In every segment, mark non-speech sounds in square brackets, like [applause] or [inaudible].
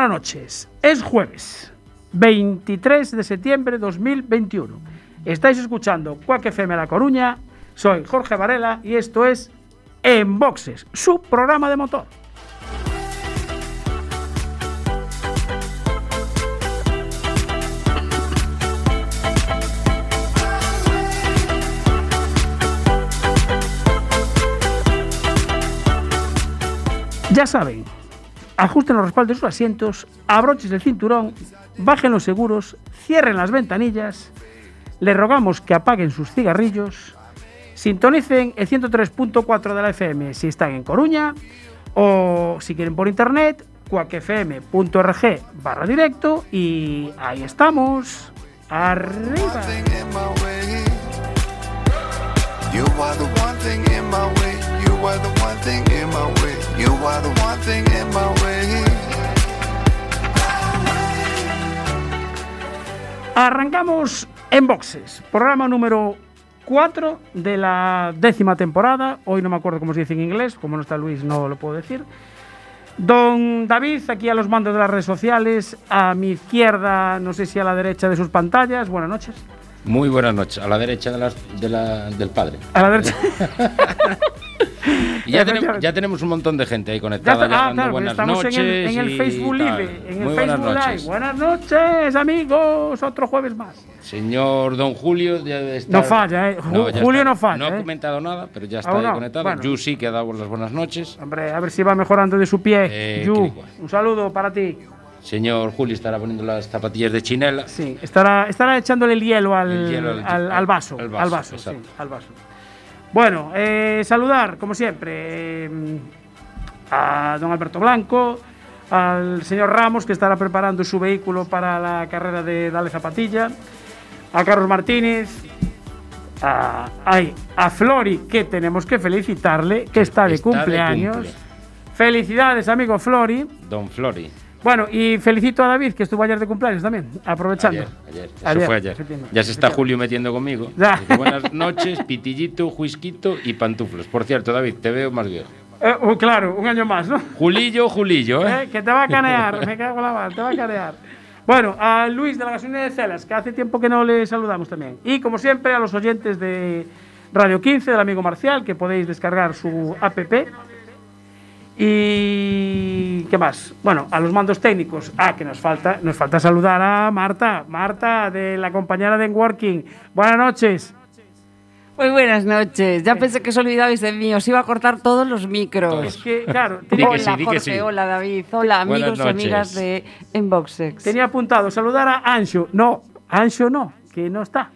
Buenas noches. Es jueves, 23 de septiembre de 2021. Estáis escuchando Cuac FM La Coruña. Soy Jorge Varela y esto es En Boxes, su programa de motor. Ya saben, ajusten los respaldos de sus asientos, abrochen el cinturón, bajen los seguros, cierren las ventanillas, les rogamos que apaguen sus cigarrillos, sintonicen el 103.4 de la FM si están en Coruña o si quieren por internet, cuacfm.org barra directo y ahí estamos, arriba. You are the one thing in my way. You are the one thing. You are the one thing. Arrancamos en boxes, programa número 4 de la décima temporada. Hoy no me acuerdo cómo se dice en inglés, como no está Luis no lo puedo decir. Don David, aquí a los mandos de las redes sociales, a mi izquierda, no sé si a la derecha de sus pantallas. Buenas noches. Muy buenas noches. A la derecha de las- de la- del padre. A la derecha. [laughs] [laughs] Y ya, tenemos, ya tenemos un montón de gente ahí conectada. está- ya ah, claro, buenas estamos noches. en el, en el Facebook. Live, en el Muy Facebook buenas Live. noches. Buenas noches, amigos. Otro jueves más. Señor Don Julio ya estar- No falla, ¿eh? Ya Julio está. no falla, No ha ¿eh? comentado nada, pero ya está Aún ahí no. conectado. Bueno. Yu sí que ha dado las buenas noches. Hombre, a ver si va mejorando de su pie. Eh, Yu, un saludo para ti. Señor Julio estará poniendo las zapatillas de chinela. Sí, estará, estará echándole el hielo al, El hielo al- al- al vaso. al Al vaso, vaso, sí, al vaso. Bueno, eh, saludar, como siempre, eh, a don Alberto Blanco, al señor Ramos, que estará preparando su vehículo para la carrera de Dale Zapatilla, a Carlos Martínez, a, ay, a Flori, que tenemos que felicitarle, que está de Está de cumpleaños. cumple. Felicidades, amigo Flori. Don Flori. Bueno, y felicito a David, que estuvo ayer de cumpleaños también, aprovechando. Ayer, ayer. Eso Ayer, fue ayer. Ya se está. Julio metiendo conmigo. Ya. Dice, buenas noches, pitillito, juisquito y pantuflos. Por cierto, David, te veo más viejo. Eh, oh, claro, un año más, ¿no? Julillo, Julillo, ¿eh? Eh, que te va a canear, me cago en la mano, te va a canear. Bueno, a Luis de la gasolina de Celas, que hace tiempo que no le saludamos también. Y como siempre, a los oyentes de Radio 15, del amigo Marcial, que podéis descargar su app. Y qué más? Bueno, a los mandos técnicos. Ah, que nos falta, nos falta saludar a Marta, Marta de la compañera de Working. Buenas noches. Muy buenas noches. Ya pensé que os olvidabais de mí. Os iba a cortar todos los micros. Es que, claro, [laughs] tenía, que Hola, Jorge. sí. Hola, David. Hola, amigos y amigas de Enboxex. tenía apuntado saludar a Ancho. No, Ancho no, que no está.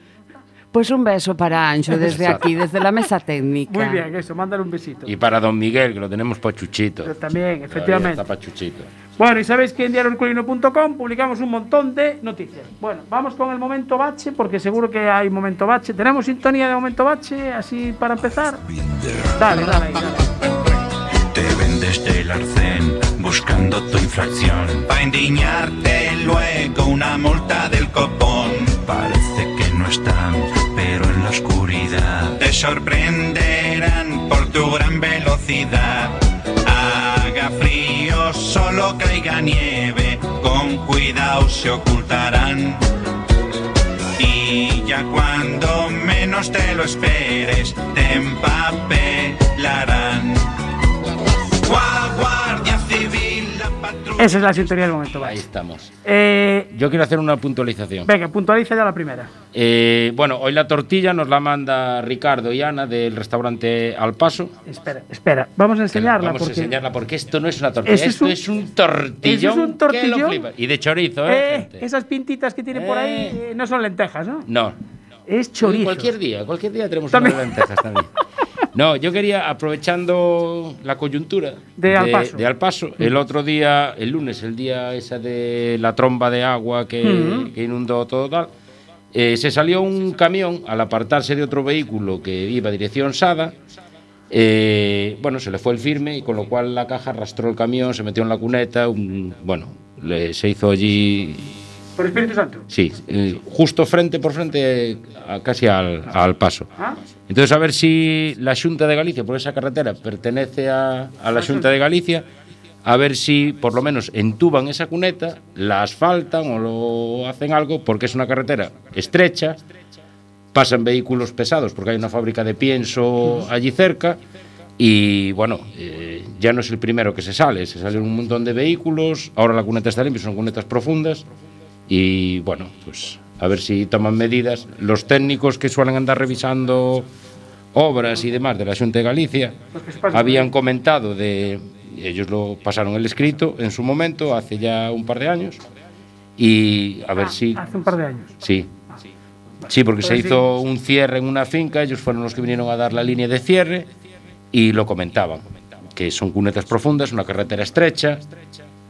Pues un beso para Ancho desde Exacto. aquí, desde la mesa técnica. Muy bien, eso, mándale un besito. Y para Don Miguel, que lo tenemos pachuchito. Yo también, efectivamente. Está pachuchito. Bueno, y sabéis que en diarioculino.com publicamos un montón de noticias. Bueno, vamos con el momento bache, porque seguro que hay momento bache. ¿Tenemos sintonía de momento bache, así para empezar? Dale, dale, dale. Te vendes del arcén buscando tu infracción. Pa' indignarte luego una multa del copón. Parece que no están, pero en la oscuridad te sorprenderán por tu gran velocidad. Haga frío, solo caiga nieve, con cuidado se ocultarán. Y ya cuando menos te lo esperes, te empapelarán. Gua- Esa es la sintonía del momento, Ahí estamos. Eh, Yo quiero hacer una puntualización. venga, puntualiza ya la primera. Eh, bueno, hoy la tortilla nos la manda Ricardo y Ana del restaurante Al Paso. Espera, espera, vamos a enseñarla Vamos porque a enseñarla porque esto no es una tortilla, Eso es esto un- es un tortillón. eso es un que tortillón. lo flipas. Y de chorizo, ¿eh? Eh, gente? esas pintitas que tiene por ahí Eh. eh, no son lentejas, ¿no? No. Es chorizo. Cualquier día, cualquier día tenemos También. unas lentejas también. [laughs] No, yo quería, aprovechando la coyuntura De Al Paso. de Al Paso, el otro día, el lunes, el día esa de la tromba de agua que, inundó todo tal, eh, se salió un camión al apartarse de otro vehículo que iba dirección Sada. eh, bueno, se le fue el firme y con lo cual la caja arrastró el camión, se metió en la cuneta, un- bueno, le- se hizo allí Por Espíritu Santo. Sí, eh, justo frente por frente, a- casi al, al paso. ¿Ah? Entonces, a ver si la Junta de Galicia, porque esa carretera pertenece a, la Junta de Galicia, a ver si por lo menos entuban esa cuneta, la asfaltan o lo hacen algo, porque es una carretera estrecha, pasan vehículos pesados, porque hay una fábrica de pienso allí cerca, y bueno, eh, ya no es el primero que se sale, se salen un montón de vehículos, ahora la cuneta está limpia, son cunetas profundas, y bueno, pues a ver si toman medidas. Los técnicos que suelen andar revisando obras y demás de la Junta de Galicia habían comentado de ellos lo pasaron el escrito en su momento hace ya un par de años y a ver Ah, si Hace un par de años. sí sí porque se sí. hizo un cierre en una finca ellos fueron los que vinieron a dar la línea de cierre y lo comentaban que son cunetas profundas una carretera estrecha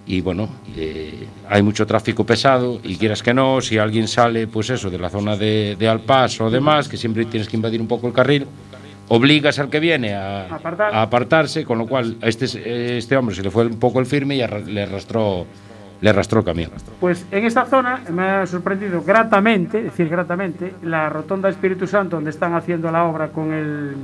y bueno, eh, hay mucho tráfico pesado y quieras que no, si alguien sale, pues eso, de la zona de, de Alpaso o demás, que siempre tienes que invadir un poco el carril, obligas al que viene a, Apartar. a apartarse, con lo cual a este, este hombre se le fue un poco el firme y arra- le arrastró, le arrastró el camión. Pues en esta zona me ha sorprendido gratamente, es decir, gratamente, la rotonda Espíritu Santo, donde están haciendo la obra con el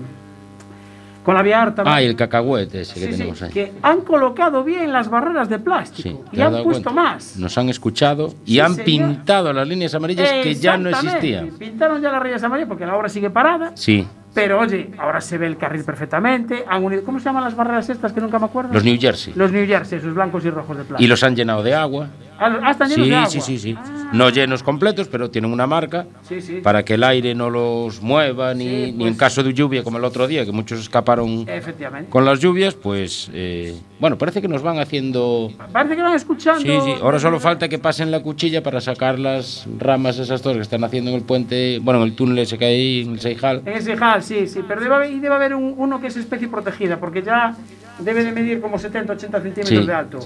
con la vía harta. Ah, y el cacahuete ese que sí, tenemos ahí. que han colocado bien las barreras de plástico Sí, y ¿te has han puesto cuenta? más. Nos han escuchado y han señor. pintado las líneas amarillas que ya no existían. Pintaron ya las rayas amarillas porque la obra sigue parada. Sí, Pero oye, ahora se ve el carril perfectamente. Han unido, ¿Cómo se llaman las barreras estas que nunca me acuerdo? los New Jersey. Los New Jersey, esos blancos y rojos de plástico. Y los han llenado de agua. Ah, los- ah, están llenos Sí, de agua. sí, sí, sí. Ah, No llenos completos, pero tienen una marca sí, sí. para que el aire no los mueva, ni, ni en pues- caso de lluvia, como el otro día, que muchos escaparon Efectivamente. con las lluvias, pues eh, bueno, parece que nos van haciendo... Parece que van escuchando. Sí, sí, ahora solo falta que pasen la cuchilla para sacar las ramas esas dos que están haciendo en el puente, bueno, en el túnel ese que hay en el Seijal. En ese hall, sí, sí. Pero debe haber, debe haber un- uno que es especie protegida, porque ya debe de medir como 70, 80 centímetros de alto.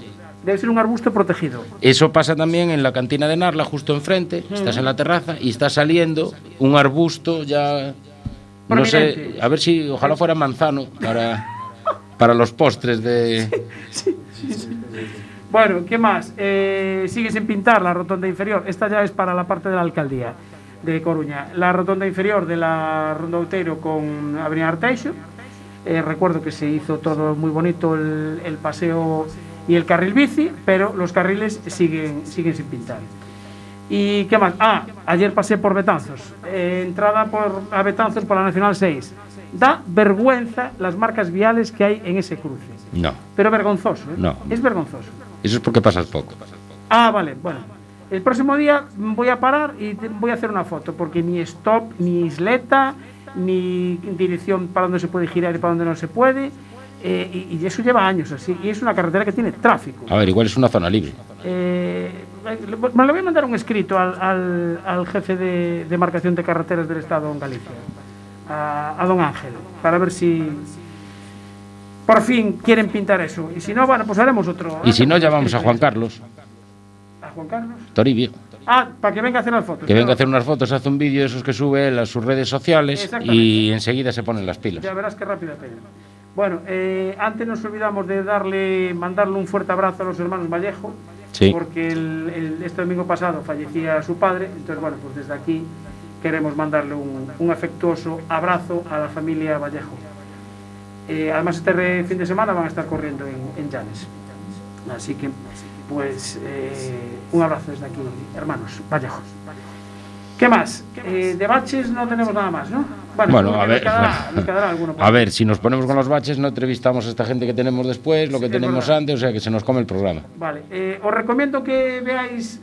Debe ser un arbusto protegido. Eso pasa también en la cantina de Narla, justo enfrente, estás en la terraza y está saliendo un arbusto ya... No sé, a ver si, ojalá fuera manzano para, para los postres de... [laughs] Bueno, ¿qué más? Eh, sigue sin pintar la rotonda inferior. Esta ya es para la parte de la alcaldía de Coruña. La rotonda inferior de la Ronda Outeiro con Avenida Arteixo. Eh, recuerdo que se hizo todo muy bonito el, el paseo y el carril bici, pero los carriles siguen, siguen sin pintar. ¿Y qué más? Ah, ayer pasé por Betanzos. Eh, entrada por, a Betanzos por la Nacional 6. Da vergüenza las marcas viales que hay en ese cruce. No, Pero vergonzoso, ¿eh? No. Es vergonzoso. eso es porque pasas poco. Ah, vale, bueno. El próximo día voy a parar y voy a hacer una foto, porque ni stop, ni isleta, ni dirección para donde se puede girar y para donde no se puede. Eh, y, y eso lleva años así. Y es una carretera que tiene tráfico. A ver, igual es una zona libre. Eh, me lo voy a mandar un escrito al, al- al jefe de, de marcación de carreteras del Estado en Galicia, a, a don Ángel, para ver si por fin quieren pintar eso. Y si no, bueno, pues haremos otro. Y si no, llamamos a. Juan Carlos ¿A Juan Carlos? Toribio, Ah, para que venga a hacer las fotos. que venga a hacer unas fotos, hace un vídeo de esos que sube él a sus redes sociales y enseguida se ponen las pilas. Ya verás qué rápida pega. Bueno, eh, antes nos olvidamos de darle, mandarle un fuerte abrazo a los hermanos Vallejo, Sí. porque el- el- este domingo pasado fallecía su padre, entonces bueno, pues desde aquí queremos mandarle un, un afectuoso abrazo a la familia Vallejo. Eh, además este re- fin de semana van a estar corriendo en, en Llanes, así que pues eh, un abrazo desde aquí, hermanos Vallejo. ¿Qué más? Eh, de baches no tenemos nada más, ¿no? Bueno, a ver, quedará- quedará alguno a ver, si nos ponemos con los baches, no entrevistamos a esta gente que tenemos después, lo que tenemos verdad. antes, o sea que se nos come el programa. Vale, eh, os recomiendo que veáis.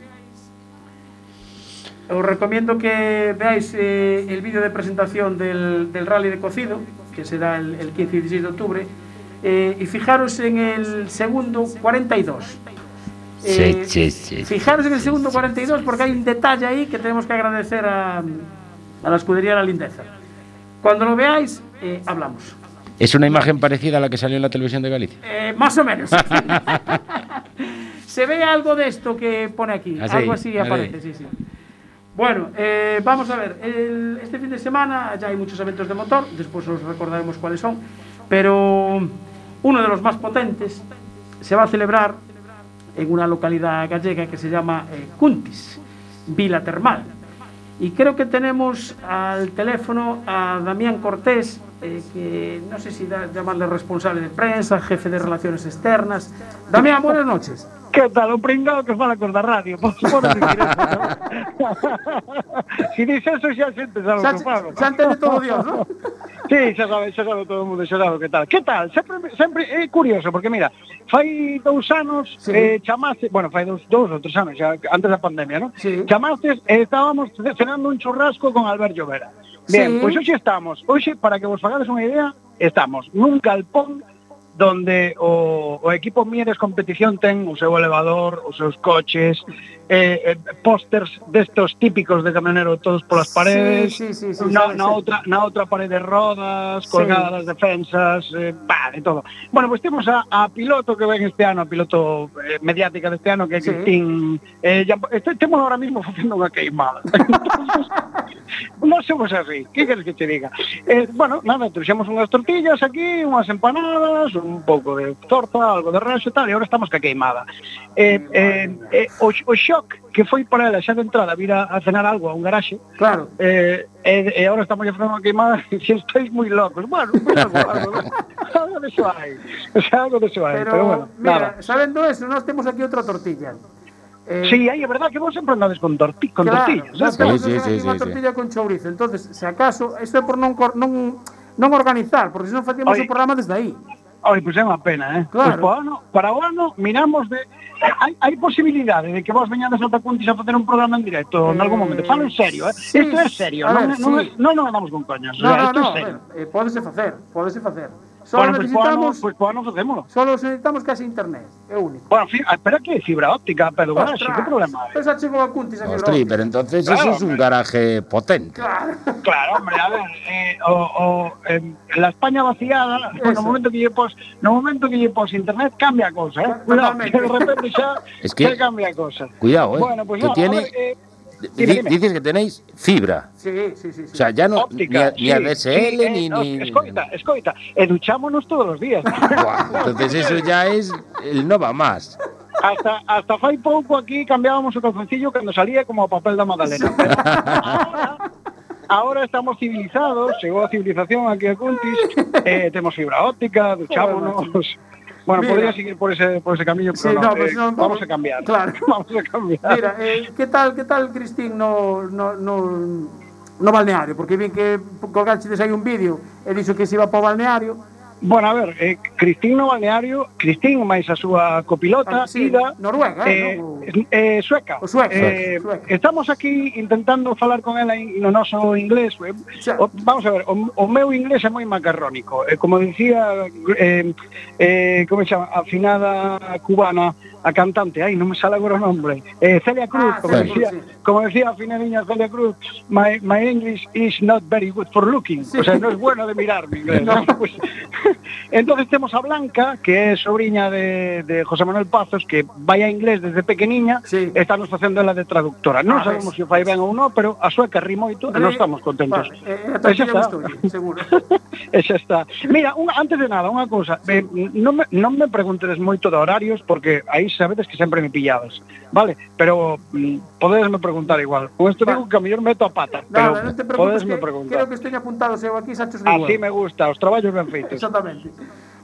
Os recomiendo que veáis eh, el vídeo de presentación del, del rally de cocido, que será el, el 15 y 16 de octubre, eh, y fijaros en el segundo 42. Eh, Sí, sí, sí, Fijaros en el segundo 42 porque hay un detalle ahí que tenemos que agradecer a, a la escudería La Lindeza. Cuando lo veáis, eh, hablamos. ¿Es una imagen parecida a la que salió en la televisión de Galicia? Eh, más o menos. [laughs] Se ve algo de esto que pone aquí. Ah, algo así aparece, sí, sí. Bueno, eh, vamos a ver. el- este fin de semana ya hay muchos eventos de motor. Después os recordaremos cuáles son. Pero uno de los más potentes se va a celebrar en una localidad gallega que se llama eh, Cuntis, Vila Termal. Y creo que tenemos al teléfono a Damián Cortés, eh, que no sé si da- llamarle responsable de prensa, jefe de relaciones externas. Damián, buenas noches. Que tal? O pringado que fala cos da radio. Por favor. Si [laughs] dices eso, xa a xente sabe o Xa, xa entende todo Dios, ¿no? [laughs] Sí, xa sabe, xa sabe todo o mundo, xa sabe que tal. Que tal? Sempre, sempre é curioso, porque mira, fai dous anos sí. eh, chamaste, bueno, fai dous, dous ou tres anos, xa, antes da pandemia, non? Sí. Chamaste, eh, estábamos cenando un churrasco con Albert Llovera. Bien, sí. pois hoxe estamos, hoxe, para que vos fagades unha idea, estamos nun galpón donde o, o equipo Mieres Competición ten o seu elevador, os seus coches, eh, eh pósters destos típicos de camionero todos polas paredes, sí, sí, sí, sí, na, sí, na, sí. outra, na outra parede rodas, colgadas sí. defensas, eh, bah, de todo. Bueno, pois pues temos a, a piloto que ven este ano, a piloto eh, mediática deste ano, que é sí. Cristín... Eh, ya, este, temos ahora mismo facendo unha queimada. [laughs] non somos así, que queres que te diga? Eh, bueno, nada, trouxemos unhas tortillas aquí, unhas empanadas, un pouco de torta, algo de rancho e tal, e agora estamos ca queimada. Eh, eh, eh, o, o shock que foi para ela xa de entrada vir a, a cenar algo a un garaxe, claro. eh, e, e agora estamos a unha queimada [laughs] e se estáis moi locos, bueno, pues [laughs] algo, algo, algo de xo hai, xa algo de xo hai, pero, pero bueno, mira, nada. sabendo eso, nós temos aquí outra tortilla. Eh, sí, aí é verdad que vos sempre andades con, torti con claro, tortillas. Claro, eh. sí, sí, sí, sí, tortilla sí. con chourizo. Entonces, se acaso, isto é por non, non, non organizar, porque senón facíamos Oye. o programa desde aí. Oi, pois é unha pena, eh? Pois claro. Pois para, o ano, para o ano miramos de... Hai, hai posibilidade de que vos veñades a Tacuntis a facer un programa en directo en algún momento. Eh, Falo en serio, eh? Sí. Isto é serio, non, ver, non, sí. non, non, non andamos con coñas. No, sea, no, no, é serio. Eh, eh, pódese facer, pódese facer. Solo Bueno, ano, necesitamos, o ano facémolo. solo necesitamos case internet, é único. Bueno, fi, espera que fibra óptica, pero garaxe, que problema hai? Esa a Cuntis a fibra Ostri, óptica. pero entonces Claro, eso es un garaje potente. Claro. Claro, hombre, a ver, eh, o, o, eh, la España vaciada, Eso. no momento que lle pos, no momento que lle pos internet cambia cosa, eh? Cuidado, de repente xa Es que- xa cambia cosa. Cuidado, eh. Bueno, pues que nada, tiene, a ver, eh, dime, dime. dices que tenéis fibra. Sí, sí, sí. sí. O sea, ya no ni, óptica, a, ni a sí, DSL sí, eh, ni, no, ni Escoita, escoita, educhámonos todos los días. [laughs] Buah, entonces eso ya es el no va más. hasta hasta fai pouco aquí cambiábamos o calzoncillo cando salía como o papel da Magdalena. Pero [laughs] ahora, ahora estamos civilizados, chegou a civilización aquí a Cuntis, eh, temos fibra óptica, duchámonos. Bueno, Mira. podría seguir por ese, por ese camino, pero sí, no, no, eh, pues eh, non, vamos a cambiar. [laughs] Claro. vamos a cambiar. Mira, eh, que tal, que tal, Cristín, no, no, no, no balneario? Porque vi que colgaste aí un vídeo e dixo que se iba para o balneario, Bueno, a ver, eh, Cristín no balneario, Cristín máis a súa copilota, ah, sí, Ida, Noruega, eh, non? eh, sueca. O sueca. Eh, sueca. Estamos aquí intentando falar con ela en no noso inglés. Eh, o, vamos a ver, o, o meu inglés é moi macarrónico. Eh, como dicía, eh, eh, como se chama, afinada cubana, a cantante, ai, non me sale agora o nombre, eh, Celia Cruz, ah, como, sí, decía, sí. como decía a finaliña Celia Cruz, my, my English is not very good for looking, sí. o sea, non é bueno de mirarme. inglés, [laughs] no. pues, [laughs] entonces temos a Blanca, que é sobrinha de, de José Manuel Pazos, que vai a inglés desde pequeniña, sí. está nos facendo ela de traductora. Non ah, sabemos se si fai ben ou non, pero a súa que ri moito e non estamos contentos. Vale, eh, eh e xa está. Estoy, seguro. [laughs] e xa está. Mira, un, antes de nada, unha cousa. Sí. Eh, non, me, non me preguntes moito de horarios, porque aí sabedes que sempre me pillades. Vale, pero mm, podedes me preguntar igual. Con isto digo que a mellor meto a pata, nada, pero no te podedes que, preguntar. Creo que estoy apuntado, se aquí Sánchez Así me gusta, os traballos ben feitos. Exactamente.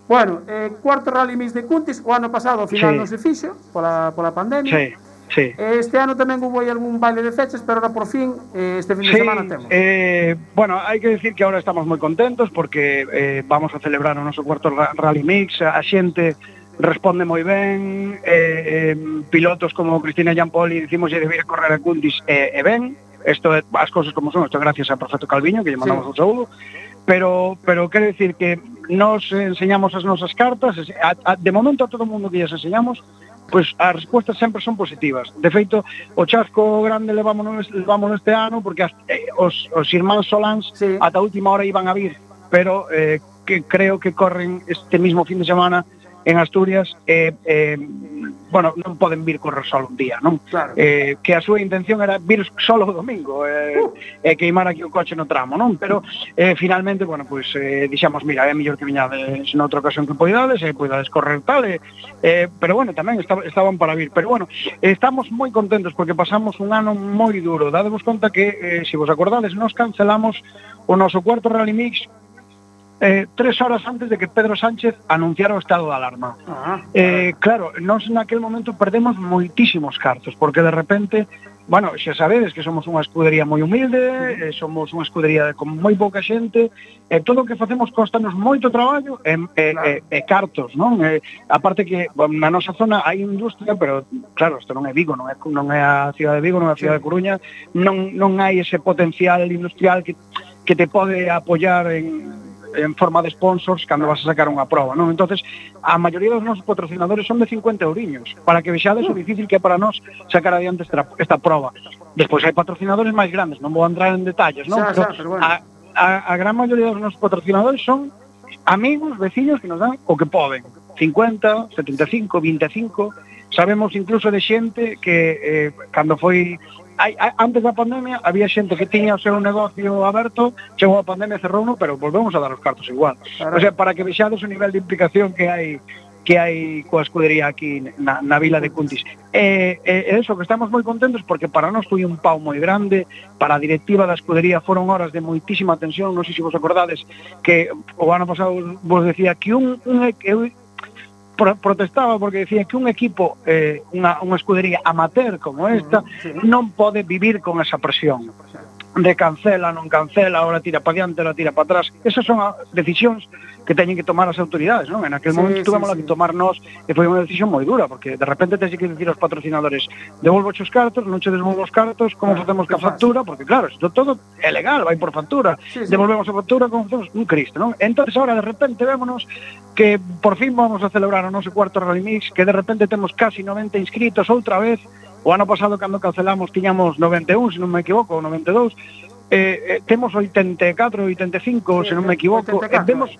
Bueno, eh, cuarto Rally Mix de Cuntis, o ano pasado ao final sí. non se fixo pola, pola pandemia. Sí. Sí. Eh, este ano tamén hubo aí algún baile de fechas, pero ahora por fin eh, este fin de sí, semana temos. Eh, bueno, hai que decir que ahora estamos moi contentos porque eh, vamos a celebrar o noso cuarto Rally Mix, a xente responde moi ben, eh, eh, pilotos como Cristina Giampoli dicimos que debía correr a Cundis eh, e eh, eh, ben, isto as cousas como son, isto gracias a Profeto Calviño, que lle mandamos sí. un saúdo, pero pero quero decir que nos enseñamos as nosas cartas, a, a, de momento a todo o mundo que lles enseñamos, pois as respostas sempre son positivas. De feito, o chasco grande levámonos, levámonos este ano porque as, eh, os, os irmáns Solans sí. ata última hora iban a vir, pero eh, que creo que corren este mismo fin de semana en Asturias eh, eh, bueno, non poden vir correr solo un día, non? Claro. Eh, que a súa intención era vir solo o domingo eh, uh. e eh, queimar aquí o coche no tramo, non? Pero eh, finalmente, bueno, pois pues, eh, dixamos, mira, é mellor que viñades noutra ocasión que poidades, e eh, poidades correr tal, eh, eh, pero bueno, tamén estaba, estaban para vir, pero bueno, estamos moi contentos porque pasamos un ano moi duro, dadevos conta que, eh, se vos acordades, nos cancelamos o noso cuarto Rally Mix eh, tres horas antes de que Pedro Sánchez anunciara o estado de alarma. Ah, eh, claro, nós naquel momento perdemos moitísimos cartos, porque de repente, bueno, xa sabedes que somos unha escudería moi humilde, eh, somos unha escudería de, con moi pouca xente, e eh, todo o que facemos costanos moito traballo e, eh, claro. eh, cartos, non? Eh, aparte que bueno, na nosa zona hai industria, pero claro, isto non é Vigo, non é, non é a cidade de Vigo, non é a cidade de Coruña, non, non hai ese potencial industrial que, que te pode apoyar en en forma de sponsors cando vas a sacar unha prova, non? Entonces, a maioría dos nosos patrocinadores son de 50 euriños, para que vexades o difícil que é para nós sacar adiante esta, esta prova. Despois hai patrocinadores máis grandes, non vou entrar en detalles, non? Xa, xa, pero, bueno. a, a, a gran maioría dos nosos patrocinadores son amigos, veciños que nos dan o que poden. 50, 75, 25, sabemos incluso de xente que eh, cando foi hai, hai, antes da pandemia había xente que tiña o seu negocio aberto, chegou a pandemia, cerrou uno, pero volvemos a dar os cartos igual. Claro. O sea, para que vexades o nivel de implicación que hai que hai coa escudería aquí na, na vila de Cuntis. E, e, e eso, que estamos moi contentos porque para nós foi un pau moi grande, para a directiva da escudería foron horas de moitísima tensión, non sei se vos acordades que o ano pasado vos decía que un, un eu pro, protestaba porque decía que un equipo, eh, unha, unha escudería amateur como esta, uh -huh, sí. non pode vivir con esa presión de cancela, non cancela, ahora tira para diante, ahora tira para atrás. Esas son decisións que teñen que tomar as autoridades, non? En aquel sí, momento sí, tuvemos sí. que tomar nós e foi unha decisión moi dura, porque de repente tens que dicir aos patrocinadores devolvo os cartos, non che devolvo os cartos, como claro, facemos ca factura, porque claro, isto todo é legal, vai por factura, sí, sí. devolvemos a factura, como facemos un cristo, non? Entonces ahora de repente vémonos que por fin vamos a celebrar o noso cuarto Rally Mix, que de repente temos casi 90 inscritos outra vez, o ano pasado cando cancelamos tiñamos 91, se non me equivoco, 92, eh, eh temos 84, 85, sí, se non me equivoco, 84. eh, vemos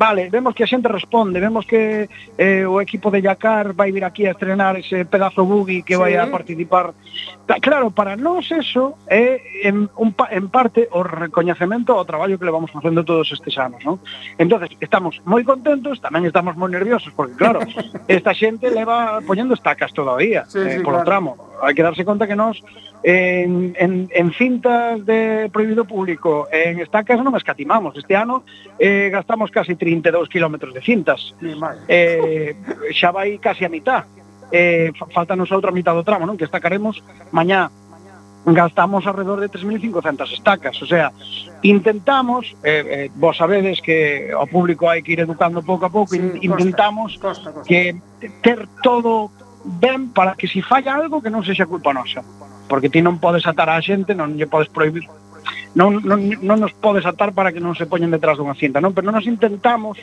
vale, vemos que a xente responde, vemos que eh, o equipo de Yacar vai vir aquí a estrenar ese pedazo buggy que sí. vai a participar. Claro, para nós eso é en, un, en parte o recoñecemento ao traballo que le vamos facendo todos estes anos, non? Entonces, estamos moi contentos, tamén estamos moi nerviosos, porque claro, [laughs] esta xente leva poñendo estacas todo o día, sí, eh, sí, polo claro. tramo. Hai que darse conta que nós en, en, en cintas de prohibido público, en estacas non escatimamos. Este ano eh, gastamos casi 32 kilómetros de cintas. Eh, xa vai casi a mitad. Eh, falta nos outra mitad do tramo, non? Que estacaremos mañá gastamos alrededor de 3.500 estacas, o sea, intentamos, eh, eh, vos sabedes que o público hai que ir educando pouco a pouco, sí, in, intentamos costa, costa, costa. que ter todo ben para que se si falla algo que non sexa culpa nosa porque ti non podes atar a xente, non lle podes prohibir non, non, non nos podes atar para que non se poñen detrás dunha cinta, non? Pero non nos intentamos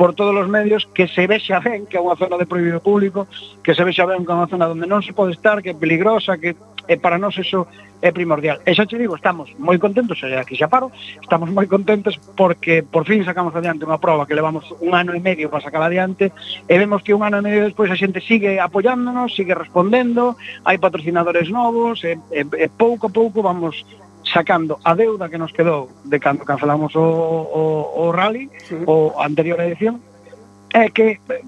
por todos os medios que se vexa ben que é unha zona de prohibido público, que se vexa ben que é unha zona onde non se pode estar, que é peligrosa, que e para nós eso é primordial. E xa te digo, estamos moi contentos, xa aquí xa paro, estamos moi contentos porque por fin sacamos adiante unha prova que levamos un ano e medio para sacar adiante e vemos que un ano e medio despois a xente sigue apoiándonos, sigue respondendo, hai patrocinadores novos e, e, e pouco a pouco vamos sacando a deuda que nos quedou de cando cancelamos o, o, o rally, sí. o anterior edición, é que eh,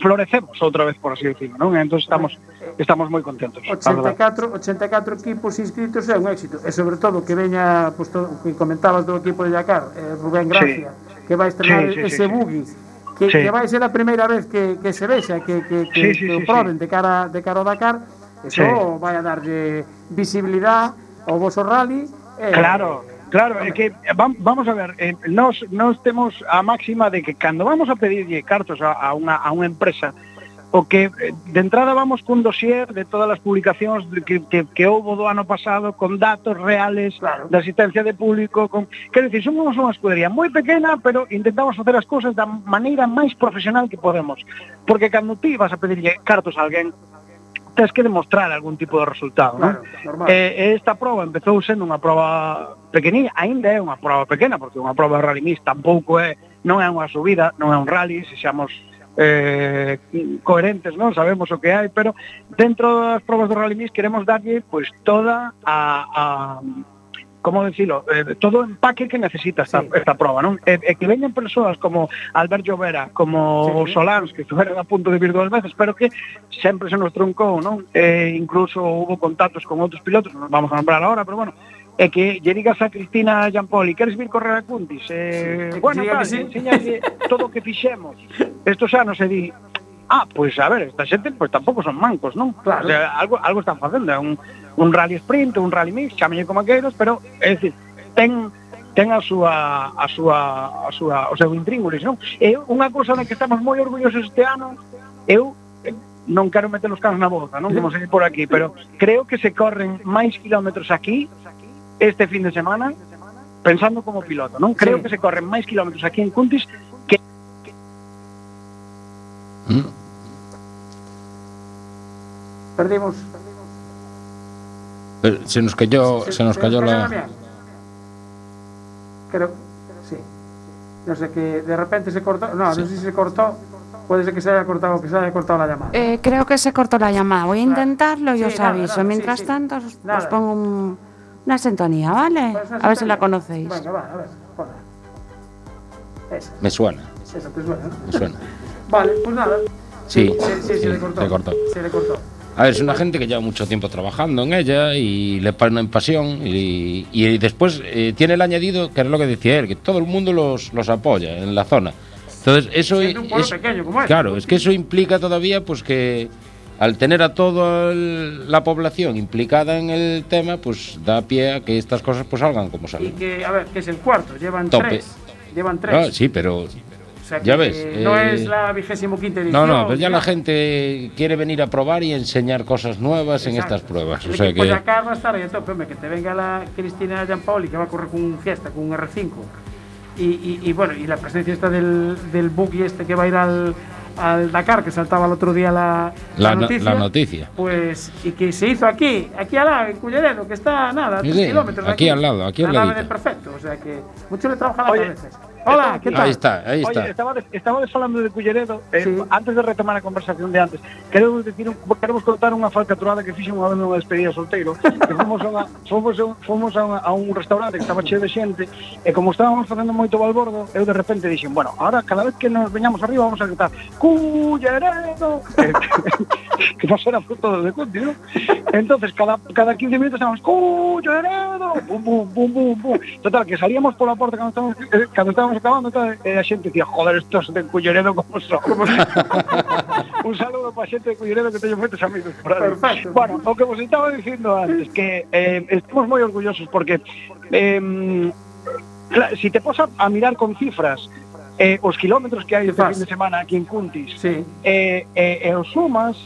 florecemos outra vez, por así decirlo, non? Entón estamos estamos moi contentos. 84, 84 equipos inscritos é un éxito, e sobre todo que veña, pues, todo, que comentabas do equipo de Yacar, eh, Rubén Gracia, sí. que vai estrenar sí, sí, ese sí, buggy, sí. Que, sí. que vai ser a primeira vez que, que se vexa que, que, que, sí, sí, que o proben sí. de cara de cara ao Dakar, eso sí. vai a darlle visibilidade o voso rally eh, Claro, claro, é que vamos a ver, eh, nos, nos temos a máxima de que cando vamos a pedirlle cartos a, a unha a unha empresa o que eh, de entrada vamos cun dossier de todas as publicacións que, que, que houbo do ano pasado con datos reales claro. da asistencia de público con quero dicir, somos unha escudería moi pequena pero intentamos facer as cousas da maneira máis profesional que podemos porque cando ti vas a pedirlle cartos a alguén tens que demostrar algún tipo de resultado, claro, non? E, eh, e eh, esta proba empezou sendo unha proba pequeniña, aínda é unha proba pequena, porque unha proba rally mix tampouco é, non é unha subida, non é un rally, se xamos eh, coherentes, non sabemos o que hai, pero dentro das probas do rally mix queremos darlle pois toda a, a como decirlo, eh, todo o empaque que necesita esta, sí. esta proba, non? E, e que veñan persoas como Albert Llovera, como sí, sí. Solans, que estuveron a punto de vir dúas veces, pero que sempre se nos truncou, non? E incluso hubo contactos con outros pilotos, non vamos a nombrar ahora, pero bueno, é que lle digas a Cristina Giampoli, queres vir correr a Cundis? Eh, sí, bueno, tal, sí. enseñalle todo o que fixemos estos anos e di, ah, pois pues, a ver, esta xente pois pues, tampouco son mancos, non? Claro. O sea, algo, algo están facendo, é un, un rally sprint, un rally mix, chamalle como queiros, pero é dicir, ten ten a súa a súa a súa o seu intríngulis, non? É unha cousa na que estamos moi orgullosos este ano. Eu non quero meter os canos na boca, non como se di por aquí, pero creo que se corren máis kilómetros aquí este fin de semana pensando como piloto, non? Creo sí. que se corren máis kilómetros aquí en Cuntis que, que... Mm. Perdimos Pero se nos cayó, se nos cayó la. Creo, sí. No sé, que de repente se cortó. No, no sé si se cortó. Puede ser que se haya cortado, que se haya cortado la llamada. Eh, creo que se cortó la llamada. Voy a intentarlo y Sí, os nada, aviso. nada, Mientras sí. tanto, os, pongo un- una sintonía, ¿vale? Pues A ver si la conocéis. Venga, va, a ver. Esa, Me suena, esa te suena, ¿no? me suena. [laughs] Vale, pues nada. Sí, Sí, sí, sí, se le cortó. se cortó. Se le cortó. A ver, es una gente que lleva mucho tiempo trabajando en ella y le ponen pasión y, y después eh, tiene el añadido, que era lo que decía él, que todo el mundo los, los apoya en la zona. Entonces, eso un pueblo es- pequeño como este. Claro, es que eso implica todavía pues que al tener a toda la población implicada en el tema, pues da pie a que estas cosas pues salgan como Y salen. que, a ver, que es el cuarto. Llevan Tope. tres. Llevan tres. Ah, sí, pero O sea que ya ves, eh, no es la vigésimo quinta edición. no, no, pues ya la gente quiere venir a probar y enseñar cosas nuevas en Exacto. estas pruebas. O sea que de acá va a estar ahí a tope, hombre, que te venga la Cristina Giampaoli que va a correr con un Fiesta, con un R5. Y, y, y bueno, y la presencia esta del, del buggy este que va a ir al, al Dakar, que saltaba el otro día la, La no- la noticia. Pues, y que se hizo aquí, aquí al lado, en Culleredo, que está nada, a Sí, tres sí, kilómetros de aquí al lado, aquí la al de perfecto, o sea que mucho le trabaja las Oye, cabezas. Hola, ¿qué tal? Ahí está, ahí está. Oye, estabades, estaba falando de Culleredo, eh, sí. antes de retomar a conversación de antes, queremos decir, un, queremos contar unha falcaturada que fixen unha vez nunha despedida solteiro, que fomos a, unha, fomos, a, fomos a, unha, a un restaurante que estaba cheo de xente, e como estábamos facendo moito balbordo, eu de repente dixen, bueno, ahora cada vez que nos veñamos arriba vamos a gritar, Culleredo! [laughs] que non será fruto de Conti, ¿no? Entonces, cada, cada 15 minutos estábamos, Culleredo! Bum, bum, bum, bum, bum. Total, que salíamos pola porta cando estábamos, eh, cando estábamos estabas acabando tal, e eh, a xente dicía, joder, estos de Culleredo como son. Como son? un saludo para a xente de Culleredo que teño moitos amigos. Por ahí. Perfecto. Bueno, o que vos estaba dicindo antes, que eh, estamos moi orgullosos porque eh, si te posas a, mirar con cifras, eh, os kilómetros que hai este fin de semana aquí en Cuntis, sí. eh, eh, e os sumas,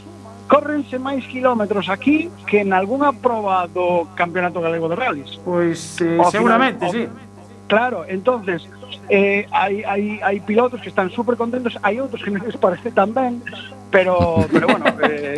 córrense máis kilómetros aquí que en algunha proba do Campeonato Galego de Rallys. Pois eh, ao seguramente, final, sí. Claro, entonces eh, hai, hai, hai pilotos que están super contentos, hai outros que non les parece tan ben, pero, pero bueno, [laughs] eh,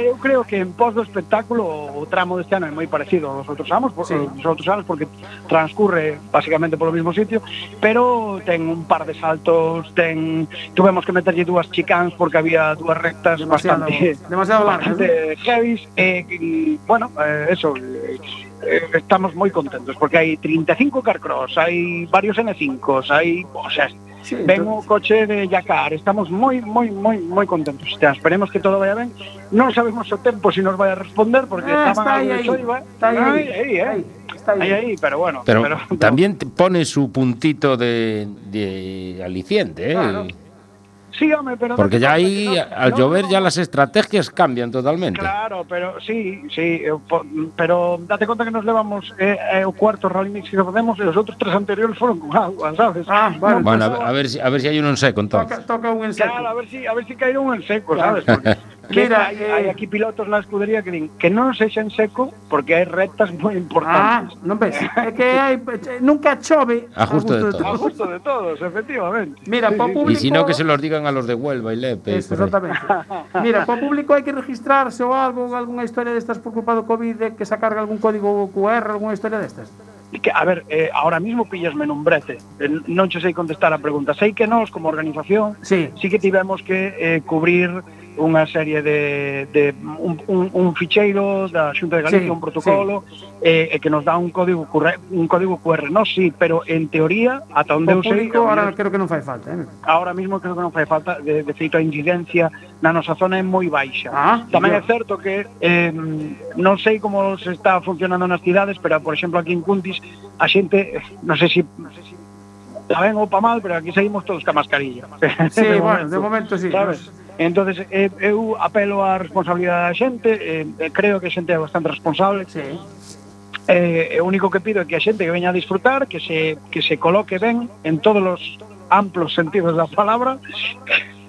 eu creo que en pos do espectáculo o tramo deste ano é moi parecido aos outros anos, por, sí. os outros anos porque transcurre basicamente polo mesmo sitio, pero ten un par de saltos, ten tuvemos que meterlle dúas chicans porque había dúas rectas demasiado, bastante demasiado largas, bastante ¿no? heavy, eh, bueno, eh, eso eh, eh, estamos moi contentos porque hai 35 carcross, hai varios N5s, hai, o sea, Sí, ven o coche de Yacar, estamos moi moi moi moi contentos. O sea, esperemos que todo vaya ben. Non sabemos o tempo se nos vai a responder porque Ah, estaban está ahí, ahí. Está ahí, ahí, eh. ahí, está ahí. Pero bueno, Pero, pero- también te pone su puntito de, de aliciente, ¿eh? Claro. Sí, home, pero... Porque ya ahí, no, al no, llover, no, ya las estrategias cambian totalmente. Claro, pero sí, sí, eh, pero date cuenta que nos levamos eh, eh, cuarto rally mix que podemos y los otros tres anteriores fueron con agua, ¿sabes? Ah, vale. Bueno, a ver, a ver, si, a ver si hay uno en seco, entonces. Toca, toca un en seco. Claro, a ver si, a ver si cae uno en seco, ¿sabes? [laughs] Porque... Mira, hai, eh, hai aquí pilotos na escudería que din que non sexa en seco porque hai rectas moi importantes. Ah, non ves, é que [laughs] hai eh, nunca chove a justo, de, de todos. A justo de todos, efectivamente. Mira, sí, sí, público E si no que se los digan a los de Huelva e Lepe. Exactamente. [laughs] Mira, po público hai que registrarse ou algo, algunha historia destas por culpa do Covid de que se carga algún código QR, algunha historia destas. Que, a ver, eh, ahora mismo pillasme nun brete eh, Non che sei contestar a pregunta Sei que nós, como organización sí. sí que tivemos que eh, cubrir unha serie de, de un, un, un ficheiro da Xunta de Galicia, sí, un protocolo sí. eh, e que nos dá un código QR, un código QR, no, sí, pero en teoría ata onde eu sei agora creo que non fai falta, eh. Ahora mismo creo que non fai falta, de, de feito a incidencia na nosa zona é moi baixa. Ah, Tamén yo. é certo que eh, non sei como se está funcionando nas cidades, pero por exemplo aquí en Cuntis a xente, eh, non sei se si, non sei se si, Está ben ou pa mal, pero aquí seguimos todos ca mascarilla. Sí, [laughs] bueno, de momento sí. Sabes? Entonces eh, eu apelo á responsabilidade da xente, eh, eh, creo que a xente é bastante responsable. Sí. Eh, o único que pido é que a xente que veña a disfrutar, que se que se coloque ben en todos os amplos sentidos da palabra,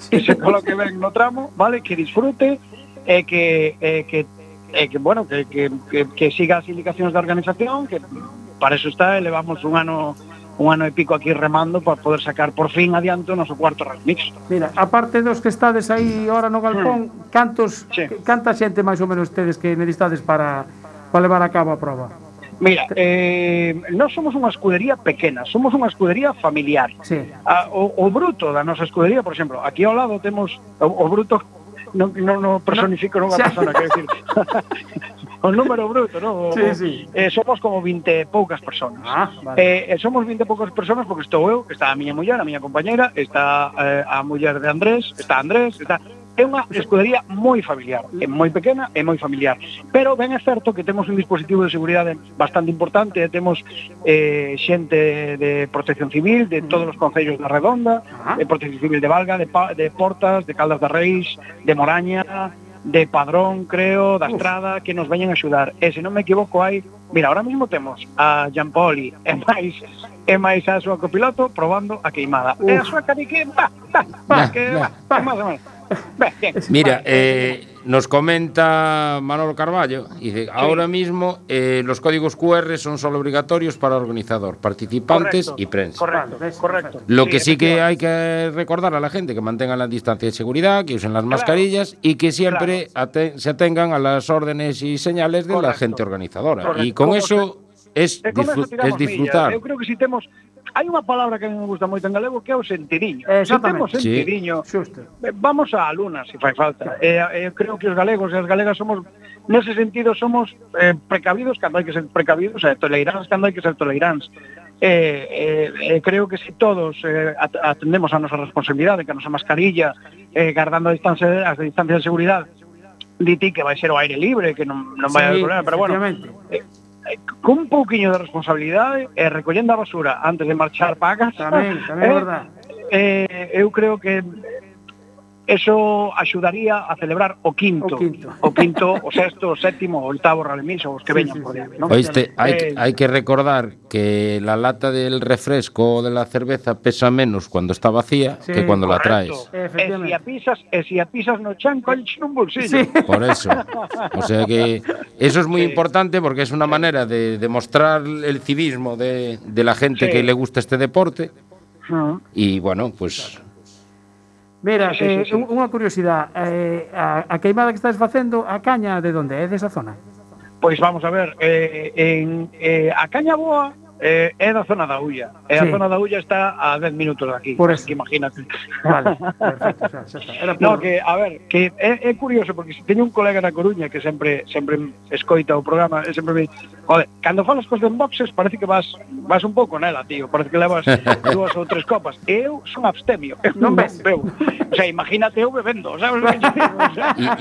que se coloque ben no tramo, vale, que disfrute e eh, que eh, que eh, que bueno, que que que, que siga as indicacións da organización, que para eso está, levamos un ano un ano e pico aquí remando para poder sacar por fin adiante o noso cuarto remix. Mira, aparte dos que estades aí ahora no galpón, hmm. cantos sí. canta xente máis ou menos tedes que necesitades para, para levar a cabo a prova? Mira, eh, non somos unha escudería pequena, somos unha escudería familiar. Sí. A, o, o bruto da nosa escudería, por exemplo, aquí ao lado temos o, o bruto non, non, non personifico nunha persona, quero decir. [laughs] o número bruto, non? Sí, sí. Eh, somos como 20 e poucas personas. Ah, vale. eh, eh somos 20 e poucas personas porque estou eu, está a miña muller, a miña compañeira, está eh, a muller de Andrés, está Andrés, está é unha escudería moi familiar, é moi pequena e moi familiar. Pero ben é certo que temos un dispositivo de seguridade bastante importante, temos eh, xente de protección civil de todos os concellos da Redonda, de protección civil de Valga, de, pa, de Portas, de Caldas da Reis, de Moraña, de Padrón, creo, da Estrada, que nos veñen a axudar. E eh, se non me equivoco hai, mira, ahora mismo temos a Gianpoli [laughs] e máis e máis a súa copiloto probando a queimada. Uf. E a súa carique, va, va, va, que va, va, máis ou menos. Ben, bien. Mira, eh, eh nos comenta Manolo Carballo, dice, ahora mismo eh, los códigos QR son solo obligatorios para organizador, participantes correcto, y prensa. Correcto, correcto. Lo que sí que hay que recordar a la gente que mantengan la distancia de seguridad, que usen las mascarillas y que siempre se atengan a las órdenes y señales de la gente organizadora. Correcto. Y con eso es, disfrut, es disfrutar. Milla. Eu creo que si temos hai unha palabra que a mí me gusta moito en galego que é o sentidiño. Se temos sentidiño, sí. Eh, vamos a luna se fai falta. E, eh, eh, creo que os galegos e as galegas somos, nese sentido, somos eh, precavidos cando hai que ser precavidos, e eh, toleráns cando hai que ser toleiráns. Eh, eh, eh, creo que si todos eh, atendemos a nosa responsabilidade, que a nosa mascarilla, eh, guardando a distancia, as distancias de seguridade, di ti que vai ser o aire libre, que non, non vai sí, haber problema, pero bueno, eh, con un pouquiño de responsabilidade e recollendo a basura antes de marchar para casa. Tamén, tamén é eh, verdad. Eh, eu creo que eso axudaría a celebrar o quinto, O quinto. o quinto, o sexto, o sétimo, o oitavo Ralemis, ou os que Sí, veñan sí, por diante, ¿no? Oíste, hay, Eh, que- hay que recordar que la lata del refresco o de la cerveza pesa menos cuando está vacía Sí, que cuando la traes. E Efectivamente. si a pisas, e si a pisas no chan, colles nun bolsillo. Sí. Por eso. O sea que eso es muy Sí. importante porque es una manera de demostrar el civismo de, de la gente Sí. que le gusta este deporte. Ujú. Y bueno, pues Mira, sí, eh, sí, sí. unha curiosidade, eh, a, a queimada que estás facendo, a caña de onde? É desa zona? Pois vamos a ver, eh, en, eh, a caña boa Eh, é da zona da Ulla. E sí. a zona da Ulla está a 10 minutos de aquí. Por eso. Que imagínate. Vale, perfecto, [laughs] xa, xa está. Era por... No, que, a ver, que é, é curioso, porque teño un colega na Coruña que sempre sempre escoita o programa, e sempre me joder, cando falas cos de boxes parece que vas vas un pouco nela, tío, parece que levas [laughs] dúas ou tres copas. Eu son abstemio, eu non ves, bebo. O sea, imagínate eu bebendo, sabes?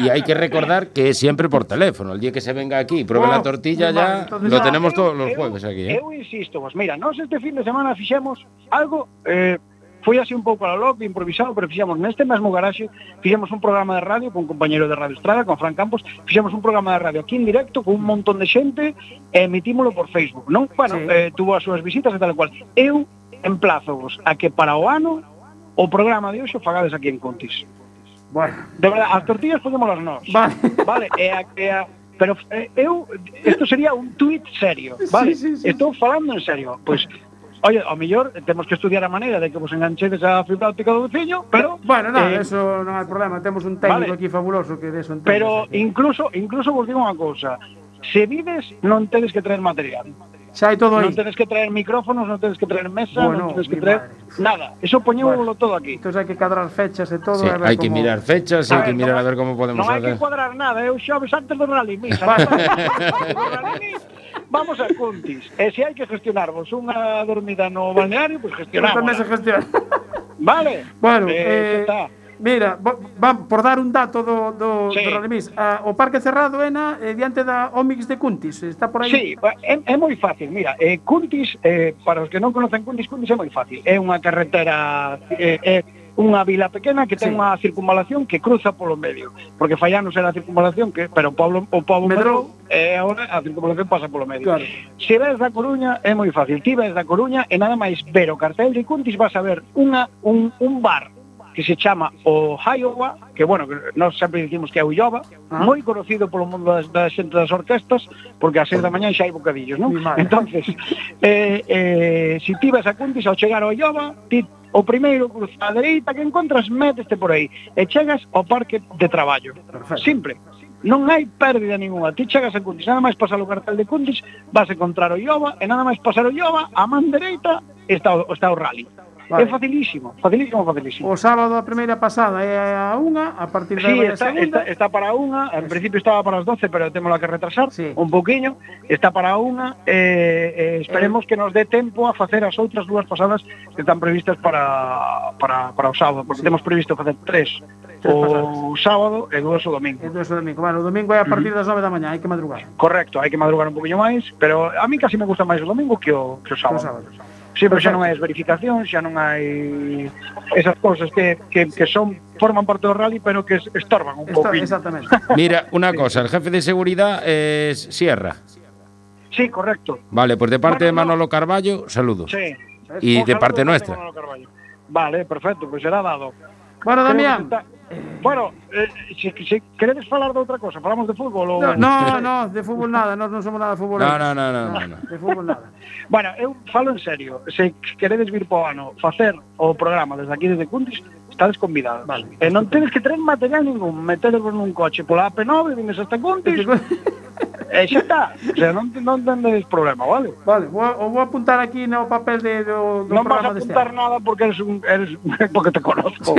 E [laughs] hai que recordar que é sempre por teléfono, el día que se venga aquí e prove oh, la tortilla ya, lo tenemos todos los jueves aquí, eh? Eu insisto Cristóbal. Mira, nós este fin de semana fixemos algo... Eh, foi así un pouco a la improvisado, pero fixemos neste mesmo garaxe, fixemos un programa de radio con un compañero de Radio Estrada, con Fran Campos, fixemos un programa de radio aquí en directo con un montón de xente e emitímolo por Facebook, non? Bueno, sí. eh, tuvo as súas visitas e tal cual. Eu emplazovos a que para o ano o programa de hoxe fagades aquí en Contis. Bueno. De verdad, as tortillas podemos as nós. Vale. vale, e a, e a, pero eh, eu isto sería un tuit serio, vale? Sí, sí, sí. Estou falando en serio, pois pues, Oye, ao mellor temos que estudiar a maneira de que vos enganchedes a fibra óptica do veciño, pero... Bueno, non, eh, eso non hai problema, temos un técnico vale. aquí fabuloso que de eso entende. Pero incluso, incluso vos digo unha cousa, se vives non tedes que traer material. Xa hai todo aí. Non tenes que traer micrófonos, non tenes que traer mesa, bueno, non tenes que traer madre. nada. Eso poñémoslo bueno, todo aquí. Entón hai que cadrar fechas e todo. Sí, hai como... que mirar fechas, hai que mirar a ver como podemos Non hai que cuadrar nada, eu xoves antes do rally, misa. [laughs] vamos a Cuntis. E se hai que gestionarvos unha dormida no balneario, pois pues gestionamos. Tamén se gestiona. Vale. Bueno, eh, eh Mira, va por dar un dato do, do, sí. do Roremís a, O parque cerrado é na eh, diante da Omix de Cuntis Está por aí? Sí, é, é moi fácil Mira, eh, Cuntis, eh, para os que non conocen Cuntis Cuntis é moi fácil É unha carretera eh, é unha vila pequena que ten sí. unha circunvalación que cruza polo medio Porque Fallanos era a circunvalación que, Pero o pobo, o pobo Medrou e agora a circunvalación pasa polo medio. Claro. Se ves da Coruña é moi fácil. Ti ves da Coruña e nada máis ver o cartel de Cuntis vas a ver unha, un, un bar que se chama o Iowa, que bueno, que nós sempre dicimos que é o Iowa, ah. moi conocido polo mundo das, da xente das orquestas, porque ás 6 da pois. mañá xa hai bocadillos, non? Entonces, [laughs] eh, eh, si ti vas a Cuntis ao chegar ao Iowa, ti o primeiro cruz á dereita que encontras, méteste por aí e chegas ao parque de traballo. Perfecto. Simple. Non hai pérdida ninguna. Ti chegas a Cuntis, nada máis pasar o cartel de Cuntis, vas a encontrar o Iowa, e nada máis pasar o Iowa, a man dereita está o, está o rally. Vale. É facilísimo, facilísimo, facilísimo. O sábado a primeira pasada é a unha, a partir da sí, está, segunda... Está, está para unha, en es. principio estaba para as 12, pero temos que retrasar sí. un poquinho. Está para unha, eh, eh, esperemos eh. que nos dé tempo a facer as outras dúas pasadas que están previstas para, para, para o sábado, porque sí. temos previsto facer tres, tres o pasadas. sábado e dúas o domingo. E dúas o domingo, bueno, o domingo é a partir das 9 da mañá, hai que madrugar. Correcto, hai que madrugar un poquinho máis, pero a mí casi me gusta máis o domingo que o, que o sábado. Que o sábado. Sí, pero xa non hai as verificacións, xa non hai esas cousas que, que, que son forman parte do rally, pero que es- estorban un pouquinho. exactamente. [laughs] Mira, una cosa, el jefe de seguridad es Sierra. Sí, correcto. Vale, pues de parte de no. Manolo Carballo, saludos. Sí. Y Un de parte nuestra. a Manolo Carballo. Vale, perfecto, pois pues será dado. Bueno, Creo que Damián. Bueno, eh, se, se queredes falar de outra cosa, falamos de fútbol ou... No, no, no, de fútbol nada, nós non somos nada futboleros. No, no, no, no, no, no. De fútbol nada. [laughs] bueno, eu falo en serio, se queredes vir po ano facer o programa desde aquí, desde Cundis, estades convidados. Vale. E non tedes que traer material ningún, metedevos nun coche pola AP9, vines hasta Cundis, [laughs] E xa está. O sea, non, non tendes problema, vale? Vale, vou, vou apuntar aquí no papel de, do, do non programa deste Non vas apuntar de nada porque eres un, eres, [laughs] porque te conozco.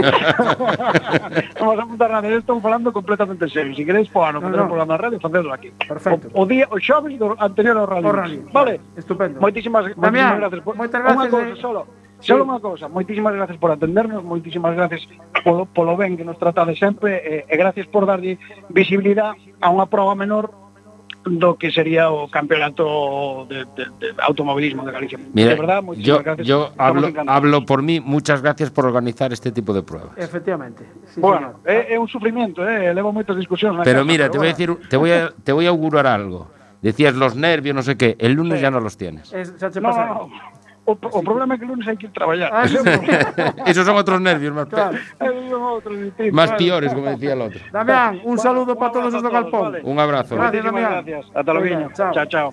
[laughs] non vas apuntar nada, eu estou falando completamente serio. Se si queres, po ano, no, no. programa de radio, facedlo aquí. Perfecto. O, o día, o xoves do anterior ao rally. O rally. Vale. Estupendo. Moitísimas, moitísimas gracias. Por, moitas gracias. Unha cousa de... Eh. solo. Sí. Solo unha cousa, moitísimas gracias por atendernos, moitísimas gracias polo, polo ben que nos tratades sempre e, e gracias por darlle visibilidade a unha prova menor do que sería o campeonato de, de, de automovilismo de Galicia. Mira, de verdad, yo, gracias. yo hablo, hablo por mí, muchas gracias por organizar este tipo de pruebas. Efectivamente. Sí, Bueno, é, é un sufrimiento, eh, levo moitas discusións Pero casa, mira, te voy a decir, te voy a, te voy a augurar algo. Decías los nervios, no sé qué. El lunes Sí. ya no los tienes. Es, no, no. O, o problema é que lunes hai que ir traballar. Ah, Esos [laughs] son outros nervios, máis claro. máis piores, como decía el outro. Damián, un saludo para todos os do Galpón. Vale. Un abrazo. Gracias, Damián. Gracias. Hasta logo. Chao, chao. chao.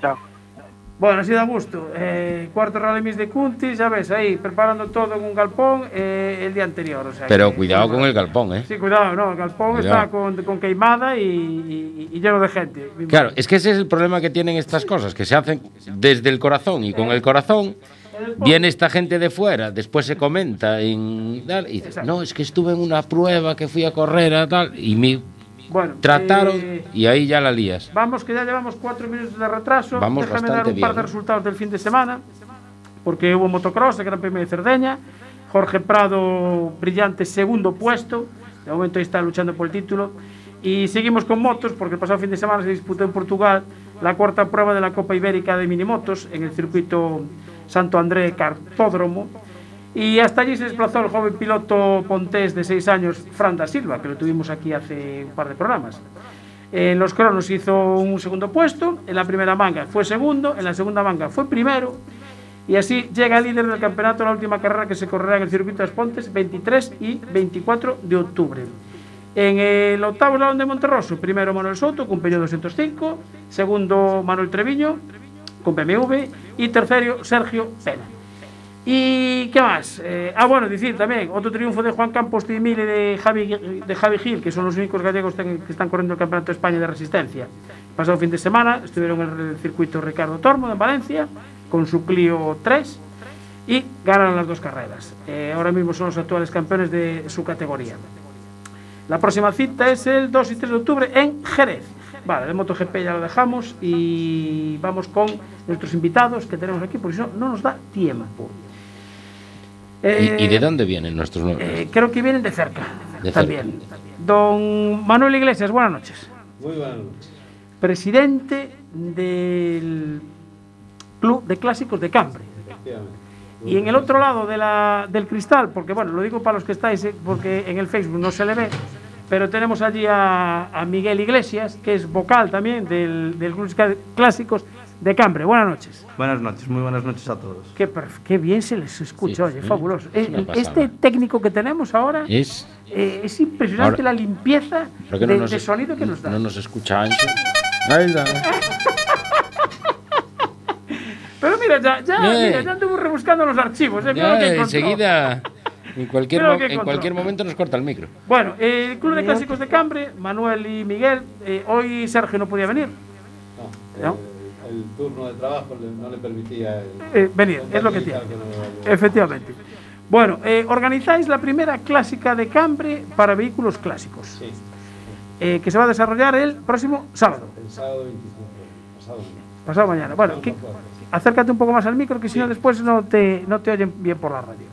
chao. Bueno, así da gusto. Eh, cuarto Rally Mix de Cuntis, ya ves, ahí, preparando todo en un galpón eh, el día anterior. O sea, Pero que- cuidado con el galpón, ¿eh? Sí, cuidado, no, el galpón Cuidado. está con, con queimada y, y- y lleno de gente. Claro, es que ese es el problema que tienen estas cosas, que se hacen desde el corazón y con el corazón viene esta gente de fuera, después se comenta en y dices, no, es que estuve en una prueba que fui a correr a tal y me Bueno, trataron eh, y ahí ya la lías. Vamos, que ya llevamos cuatro minutos de retraso. Vamos Déjame dar un par bien, de resultados del fin de semana, porque hubo motocross, el Gran Premio de Cerdeña. Jorge Prado, brillante segundo puesto. De momento ahí está luchando por el título. Y seguimos con motos, porque el pasado fin de semana se disputó en Portugal la cuarta prueba de la Copa Ibérica de Minimotos en el circuito Santo André Cartódromo. Y hasta allí se desplazó el joven piloto pontés de 6 años, Fran da Silva, que lo tuvimos aquí hace un par de programas. En los cronos hizo un segundo puesto, en la primera manga fue segundo, en la segunda manga fue primero, y así llega líder del campeonato en la última carrera que se correrá en el circuito de Pontes 23 y 24 de octubre. En el octavo salón de Monterroso, primero Manuel Soto con Peugeot 205, segundo Manuel Treviño con BMW y tercero Sergio Pena. ¿Y qué más? Eh, ah, bueno, decir también, otro triunfo de Juan Campos Timil y de Javi, de Javi Gil, que son los únicos gallegos que están corriendo el Campeonato de España de Resistencia. Pasado fin de semana estuvieron en el circuito Ricardo Tormo en Valencia con su Clio 3 y ganaron las dos carreras. Eh, ahora mismo son los actuales campeones de su categoría. La próxima cita es el 2 y 3 de octubre en Jerez. Vale, de MotoGP ya lo dejamos y vamos con nuestros invitados que tenemos aquí, porque si no, no nos da tiempo. ¿Y, y Eh, de dónde vienen nuestros nuevos? eh, creo que vienen de cerca, De cerca. también. Don Manuel Iglesias, buenas noches. Muy buenas noches. Presidente del Club de Clásicos de Cambre. Efectivamente. Y en el otro lado de la, del cristal, porque bueno, lo digo para los que estáis, eh, porque en el Facebook no se le ve, pero tenemos allí a, a Miguel Iglesias, que es vocal también del, del Club de Clásicos de Cambre. Buenas noches. Buenas noches, muy buenas noches a todos. Qué, qué bien se les escucha, Sí, oye, sí, fabuloso. es Eh, este técnico que tenemos ahora Es. eh, es impresionante Ahora- la limpieza ¿Por qué de, no nos, de sonido que nos da. no nos escucha Ancho? Ahí está. [laughs] Pero mira, ya, ya, Eh. mira, ya anduvo rebuscando los archivos. eh, Ya, que enseguida. En cualquier, en cualquier momento nos corta el micro. Bueno, eh, el Club de Clásicos de Cambre, Manuel y Miguel, eh, hoy Sergio no podía venir. No, ¿No? El, turno de trabajo le- no le permitía el, Eh, venir, es lo que tiene. Efectivamente. Bueno, eh, organizáis la primera clásica de Cambre para vehículos clásicos, Sí, eh, que se va a desarrollar el próximo sábado, el sábado 25. Pasado mañana. pasado mañana. Bueno, que- acércate un poco más al micro, que si no después no te, no te oyen bien por la radio.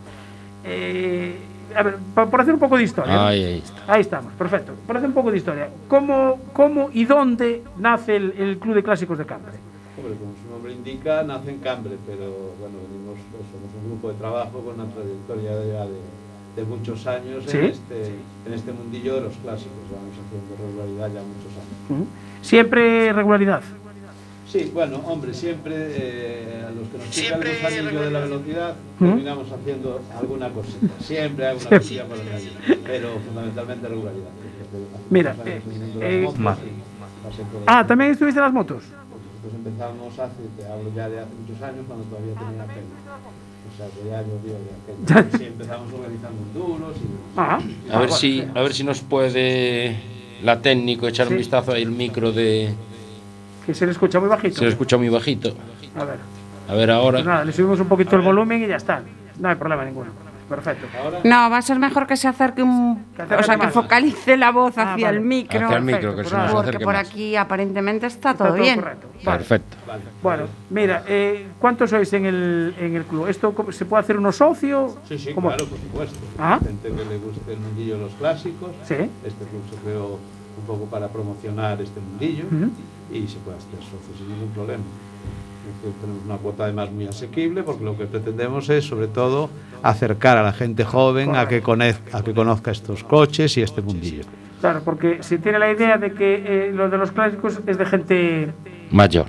Eh, a ver, pa- por hacer un poco de historia. Ahí, ahí está. Ahí estamos, perfecto. Por hacer un poco de historia. ¿Cómo, cómo y dónde nace el, el Club de Clásicos de Cambre? Hombre, como su nombre indica, nace en Cambre, pero bueno, venimos, pues, somos un grupo de trabajo con una trayectoria de, ya de, de muchos años Sí. en, este, en este mundillo de los clásicos. Vamos haciendo regularidad ya muchos años. Siempre regularidad. Sí, bueno, hombre, siempre eh, a los que nos pica el gusanillo de la velocidad ¿Mm? terminamos haciendo alguna cosita. Siempre alguna Siempre. cosilla por el medio, pero fundamentalmente regularidad. Mira, eh, eh, por Ah. ¿también estuviste en las motos? Nosotros empezamos hace, te hablo ya de hace muchos años, cuando todavía tenía pelo. O sea, que ya llovió de aquello. [laughs] Sí, empezamos organizando enduros y... Ah, A ver si, a ver si nos puede la técnico echar Sí. un vistazo ahí el micro de. que se le escucha muy bajito. Se lo escucha muy bajito. A ver, A ver pues ahora. nada, le subimos un poquito el volumen y ya está. No hay problema ninguno. Perfecto. Ahora, No, va a ser mejor que se acerque un. Que acerque O sea, que más. focalice la voz Ah, hacia vale. el micro. Hacia el micro, perfecto, que se nos. Porque por más. aquí aparentemente está Está todo bien. correcto. Vale. Perfecto. vale. Bueno, mira, eh, ¿cuántos sois en el, en el club? ¿Esto se puede hacer uno socio? Sí, sí, ¿Cómo? claro, por supuesto. Ah. Gente que le guste el mundillo de los clásicos. Sí. Este club se creó un poco para promocionar este mundillo y se puede hacer socio sin ningún problema. Tenemos una cuota además muy asequible porque lo que pretendemos es sobre todo acercar a la gente joven a que, conozca, a que conozca estos coches y este mundillo. Claro, porque se tiene la idea de que eh, lo de los clásicos es de gente Mayor.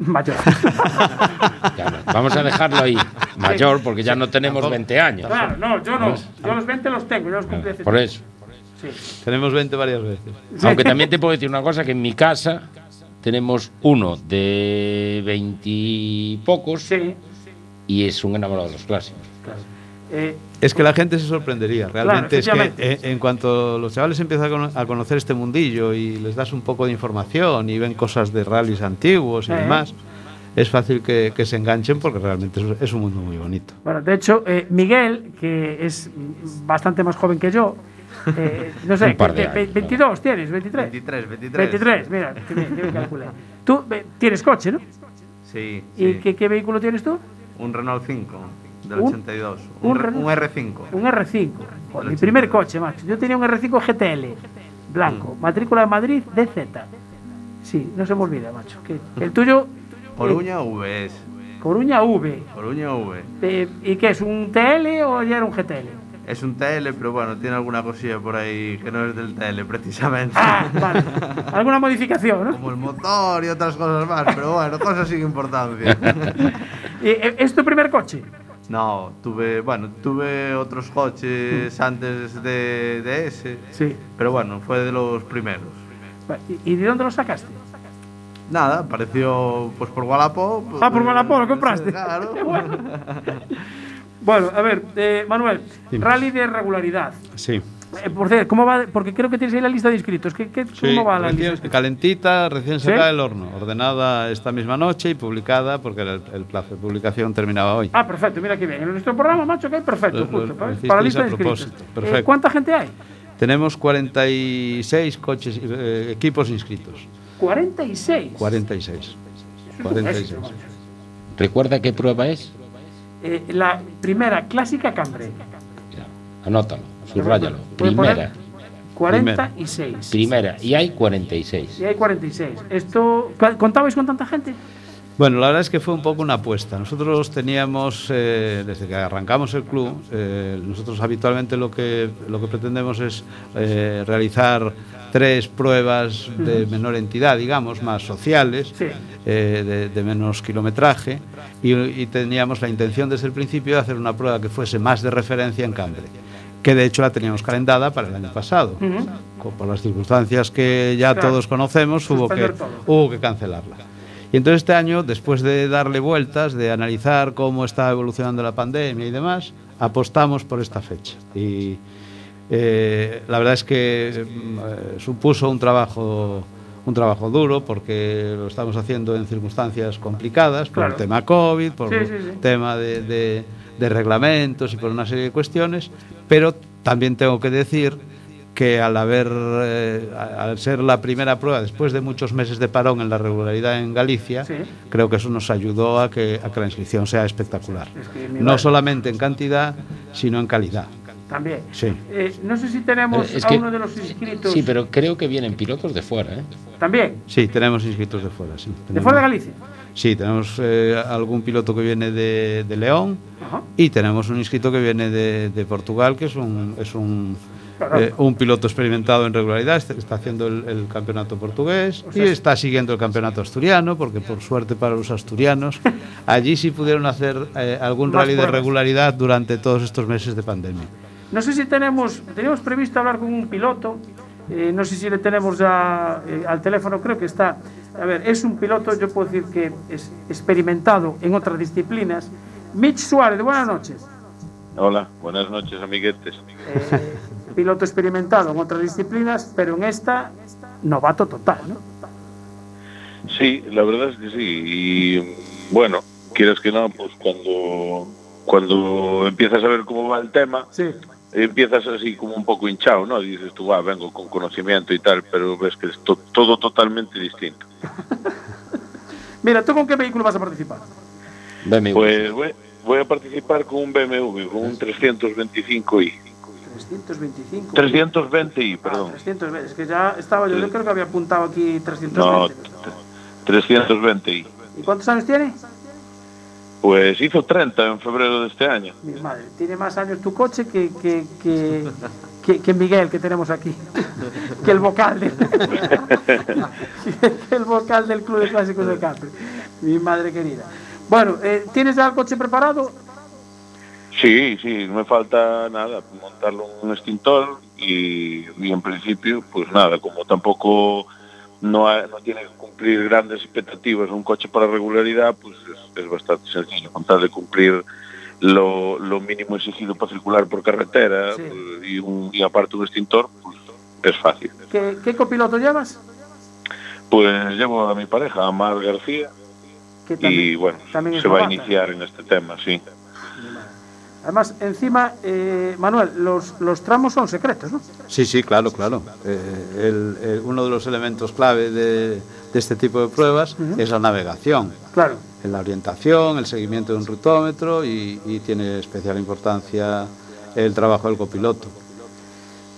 mayor. [laughs] Ya no, Vamos a dejarlo ahí. Mayor, porque ya no tenemos 20 años. claro, no, yo no. Yo los 20 los tengo, yo los cumplí Por eso. Sí. Tenemos 20 varias veces. Aunque también te puedo decir una cosa, que en mi casa tenemos uno de 20 y pocos Sí, y es un enamorado de los clásicos. claro. Eh, Es que la gente se sorprendería. Realmente es que eh, en cuanto los chavales empiezan a cono- a conocer este mundillo y les das un poco de información y ven cosas de rallies antiguos y Eh. demás, es fácil que, que se enganchen porque realmente es, es un mundo muy bonito. bueno, de hecho, eh, Miguel, que es bastante más joven que yo, eh, no sé, Un par de ve- ve- años, 22 tienes, 23. 23, 23. 23, mira, que bien, que calculé. Tú tienes coche, ¿no? Sí, ¿Y sí. qué, qué vehículo tienes tú? Un Renault 5 del Un- 82. un Un, un R5. Un R5. Joder, mi primer coche, macho. Yo tenía un R5 GTL, blanco, matrícula de Madrid, DZ. Sí, no se me olvida, macho. Que el tuyo. eh, Oruña VS. Coruña V. Coruña V. Eh, ¿Y qué es? ¿Un TL o ya era un GTL? Es un TL, pero bueno, tiene alguna cosilla por ahí que no es del TL, precisamente. Ah, vale. Alguna modificación, ¿no? Como el motor y otras cosas más, pero bueno, cosas sin importancia. [laughs] ¿Y, eh, ¿Es tu primer coche? No, tuve, bueno, tuve otros coches antes de, de ese, Sí. pero bueno, fue de los primeros. ¿Y, de dónde lo sacaste? Nada, apareció pues por Wallapop. pues, Ah, por Wallapop, lo compraste. Claro. [laughs] Bueno. [laughs] Bueno, a ver, eh, Manuel, Dime. rally de regularidad. Sí. Eh, por cierto, ¿cómo va? Porque creo que tienes ahí la lista de inscritos. ¿Qué, qué, Sí, ¿Cómo va la recién- lista? calentita, recién ¿Sí? sacada del horno, ordenada esta misma noche y publicada porque el, el plazo de publicación terminaba hoy. Ah, perfecto, mira qué bien. En nuestro programa, macho, que hay perfecto, Lo- lo- justo, para, lo para la lista a de inscritos. Eh. ¿Cuánta gente hay? Tenemos 46 coches, eh, equipos inscritos. 46. 46. Eso es un 46. éxito, macho. ¿Recuerda qué prueba es? Eh, la primera clásica Cambre. Ya, Anótalo, subráyalo. Primera, 46. primera. Y hay 46. Y hay 46. Esto, ¿Contabais con tanta gente? Bueno, la verdad es que fue un poco una apuesta. Nosotros teníamos, eh, desde que arrancamos el club, eh, nosotros habitualmente lo que, lo que pretendemos es eh, realizar tres pruebas de menor entidad, digamos, más sociales, Sí. eh, de, de menos kilometraje, y, y teníamos la intención desde el principio de hacer una prueba que fuese más de referencia en Cambre, que de hecho la teníamos calendada para el año pasado. Ujú. Co- Por las circunstancias que ya Claro. todos conocemos, hubo que, hubo que cancelarla. Y entonces este año, después de darle vueltas, de analizar cómo está evolucionando la pandemia y demás, apostamos por esta fecha. Y eh, la verdad es que eh, supuso un trabajo, un trabajo duro porque lo estamos haciendo en circunstancias complicadas, por Claro. el tema COVID, por Sí, el sí, sí. tema de, de- de reglamentos y por una serie de cuestiones, pero también tengo que decir que al haber eh, al ser la primera prueba después de muchos meses de parón en la regularidad en Galicia, Sí. creo que eso nos ayudó a que, a que la inscripción sea espectacular. Es que mi No solamente en cantidad, sino en calidad. También. Sí. Eh, no sé si tenemos Es a que- uno de los inscritos. Sí, pero creo que vienen pilotos de fuera, ¿eh? También. Sí, tenemos inscritos de fuera, sí. ¿De fuera de Galicia? Sí, tenemos eh, algún piloto que viene de, de León Ajá. y tenemos un inscrito que viene de, de Portugal, que es un, es un, eh, un piloto experimentado en regularidad, está, está haciendo el, el campeonato portugués O sea, y está siguiendo el campeonato asturiano, porque por suerte para los asturianos, [laughs] allí sí pudieron hacer eh, algún rally de regularidad durante todos estos meses de pandemia. No sé si tenemos, teníamos previsto hablar con un piloto, eh, no sé si le tenemos ya eh, al teléfono, creo que está. A ver, es un piloto, yo puedo decir que es experimentado en otras disciplinas. Mitch Suárez, buenas noches. Hola, buenas noches, amiguetes. Eh, piloto experimentado en otras disciplinas, pero en esta, novato total, ¿no? Sí, la verdad es que sí. Y bueno, quieras que no, pues cuando, cuando empiezas a ver cómo va el tema, Sí. Empiezas así como un poco hinchado, ¿no? Dices tú, va, vengo con conocimiento y tal, pero ves que es to- todo totalmente distinto. [laughs] Mira, ¿tú con qué vehículo vas a participar? BMW. Pues voy, voy a participar con un BMW, con un 325i. 325. 320i, Ah, perdón. 320, es que ya estaba yo, yo creo que había apuntado aquí 320. No, 320i. ¿Y cuántos años tiene? Pues hizo 30 en febrero de este año. Mi madre, tiene más años tu coche que, que, que, que, que Miguel que tenemos aquí, [laughs] que el vocal de, [laughs] el vocal del Club de Clásicos de Capri. Mi madre querida. Bueno, eh, ¿tienes ya el coche preparado? Sí, sí, no me falta nada, montarle un extintor y, y en principio, pues nada, como tampoco no, ha- no tiene que cumplir grandes expectativas un coche para regularidad, pues es, es bastante sencillo, con tal de cumplir lo, lo mínimo exigido para circular por carretera Sí. pues, y, un, y aparte un extintor, pues es fácil. ¿Qué, qué copiloto llevas? Pues llevo a mi pareja, a Mar García, Que y bueno, también se va a iniciar en este tema, sí. Además, encima, eh, Manuel, los, los tramos son secretos, ¿no? Sí, sí, claro, claro. Eh, el- el- uno de los elementos clave de, de este tipo de pruebas es la navegación. Claro. en la orientación, el seguimiento de un rutómetro y, y tiene especial importancia el trabajo del copiloto.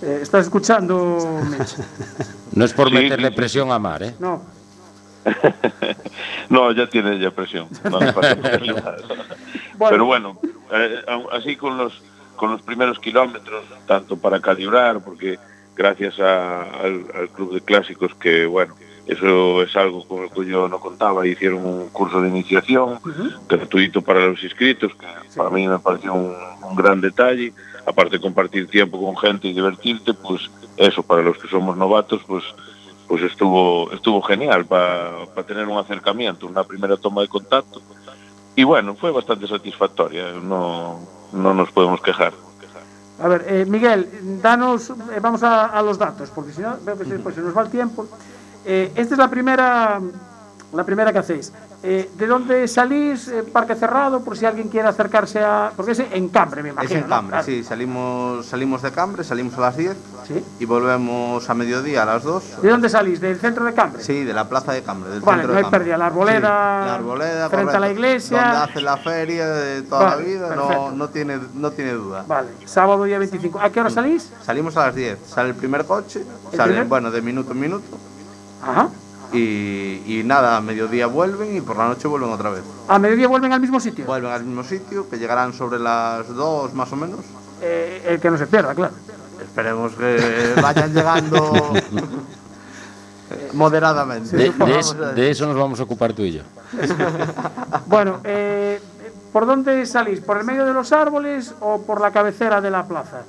Eh, ¿Estás escuchando, Mitch? [laughs] No es por Sí, meterle sí, sí. presión a Mar, ¿eh? No. [laughs] no, ya tiene ya presión. [laughs] No. Pero bueno, eh, así con los con los primeros kilómetros, tanto para calibrar, porque gracias a- al, al club de clásicos que bueno, eso es algo con el que yo no contaba, hicieron un curso de iniciación gratuito para los inscritos, que para mí me pareció un, un gran detalle, aparte de compartir tiempo con gente y divertirte, pues eso para los que somos novatos, pues pues estuvo estuvo genial para tener un acercamiento, una primera toma de contacto. Y bueno, fue bastante satisfactoria, no, no nos podemos quejar. A ver, eh, Miguel, danos, eh, vamos a, los datos, porque si no, pues, se nos va el tiempo. Eh, esta es la primera, la primera que hacéis. Eh, ¿De dónde salís? Eh, parque cerrado, por si alguien quiere acercarse a... Porque es en Cambre, me Es imagino. en ¿no? Cambre, sí, salimos, salimos de Cambre, salimos a las 10 Sí. y volvemos a mediodía a las 2. ¿De dónde salís? ¿Del centro de Cambre? Sí, de la plaza de Cambre, del Vale, centro no hay pérdida. La arboleda, Sí, la arboleda frente a la iglesia. Donde hace la feria de toda Vale, la vida, no, tiene, no tiene duda. Vale, sábado día 25. ¿A qué hora salís? Salimos a las 10, sale el primer coche, ¿El sale, primer? bueno, de minuto en minuto. Ajá. Y, y nada, a mediodía vuelven y por la noche vuelven otra vez. ¿A mediodía vuelven al mismo sitio? Vuelven al mismo sitio, que llegarán sobre las 2 más o menos. Eh, el que no se pierda, claro. Esperemos que vayan llegando [laughs] moderadamente. De, de Vamos es- a- de eso nos vamos a ocupar tú y yo. [laughs] Bueno, eh, ¿por dónde salís? ¿Por el medio de los árboles o por la cabecera de la plaza?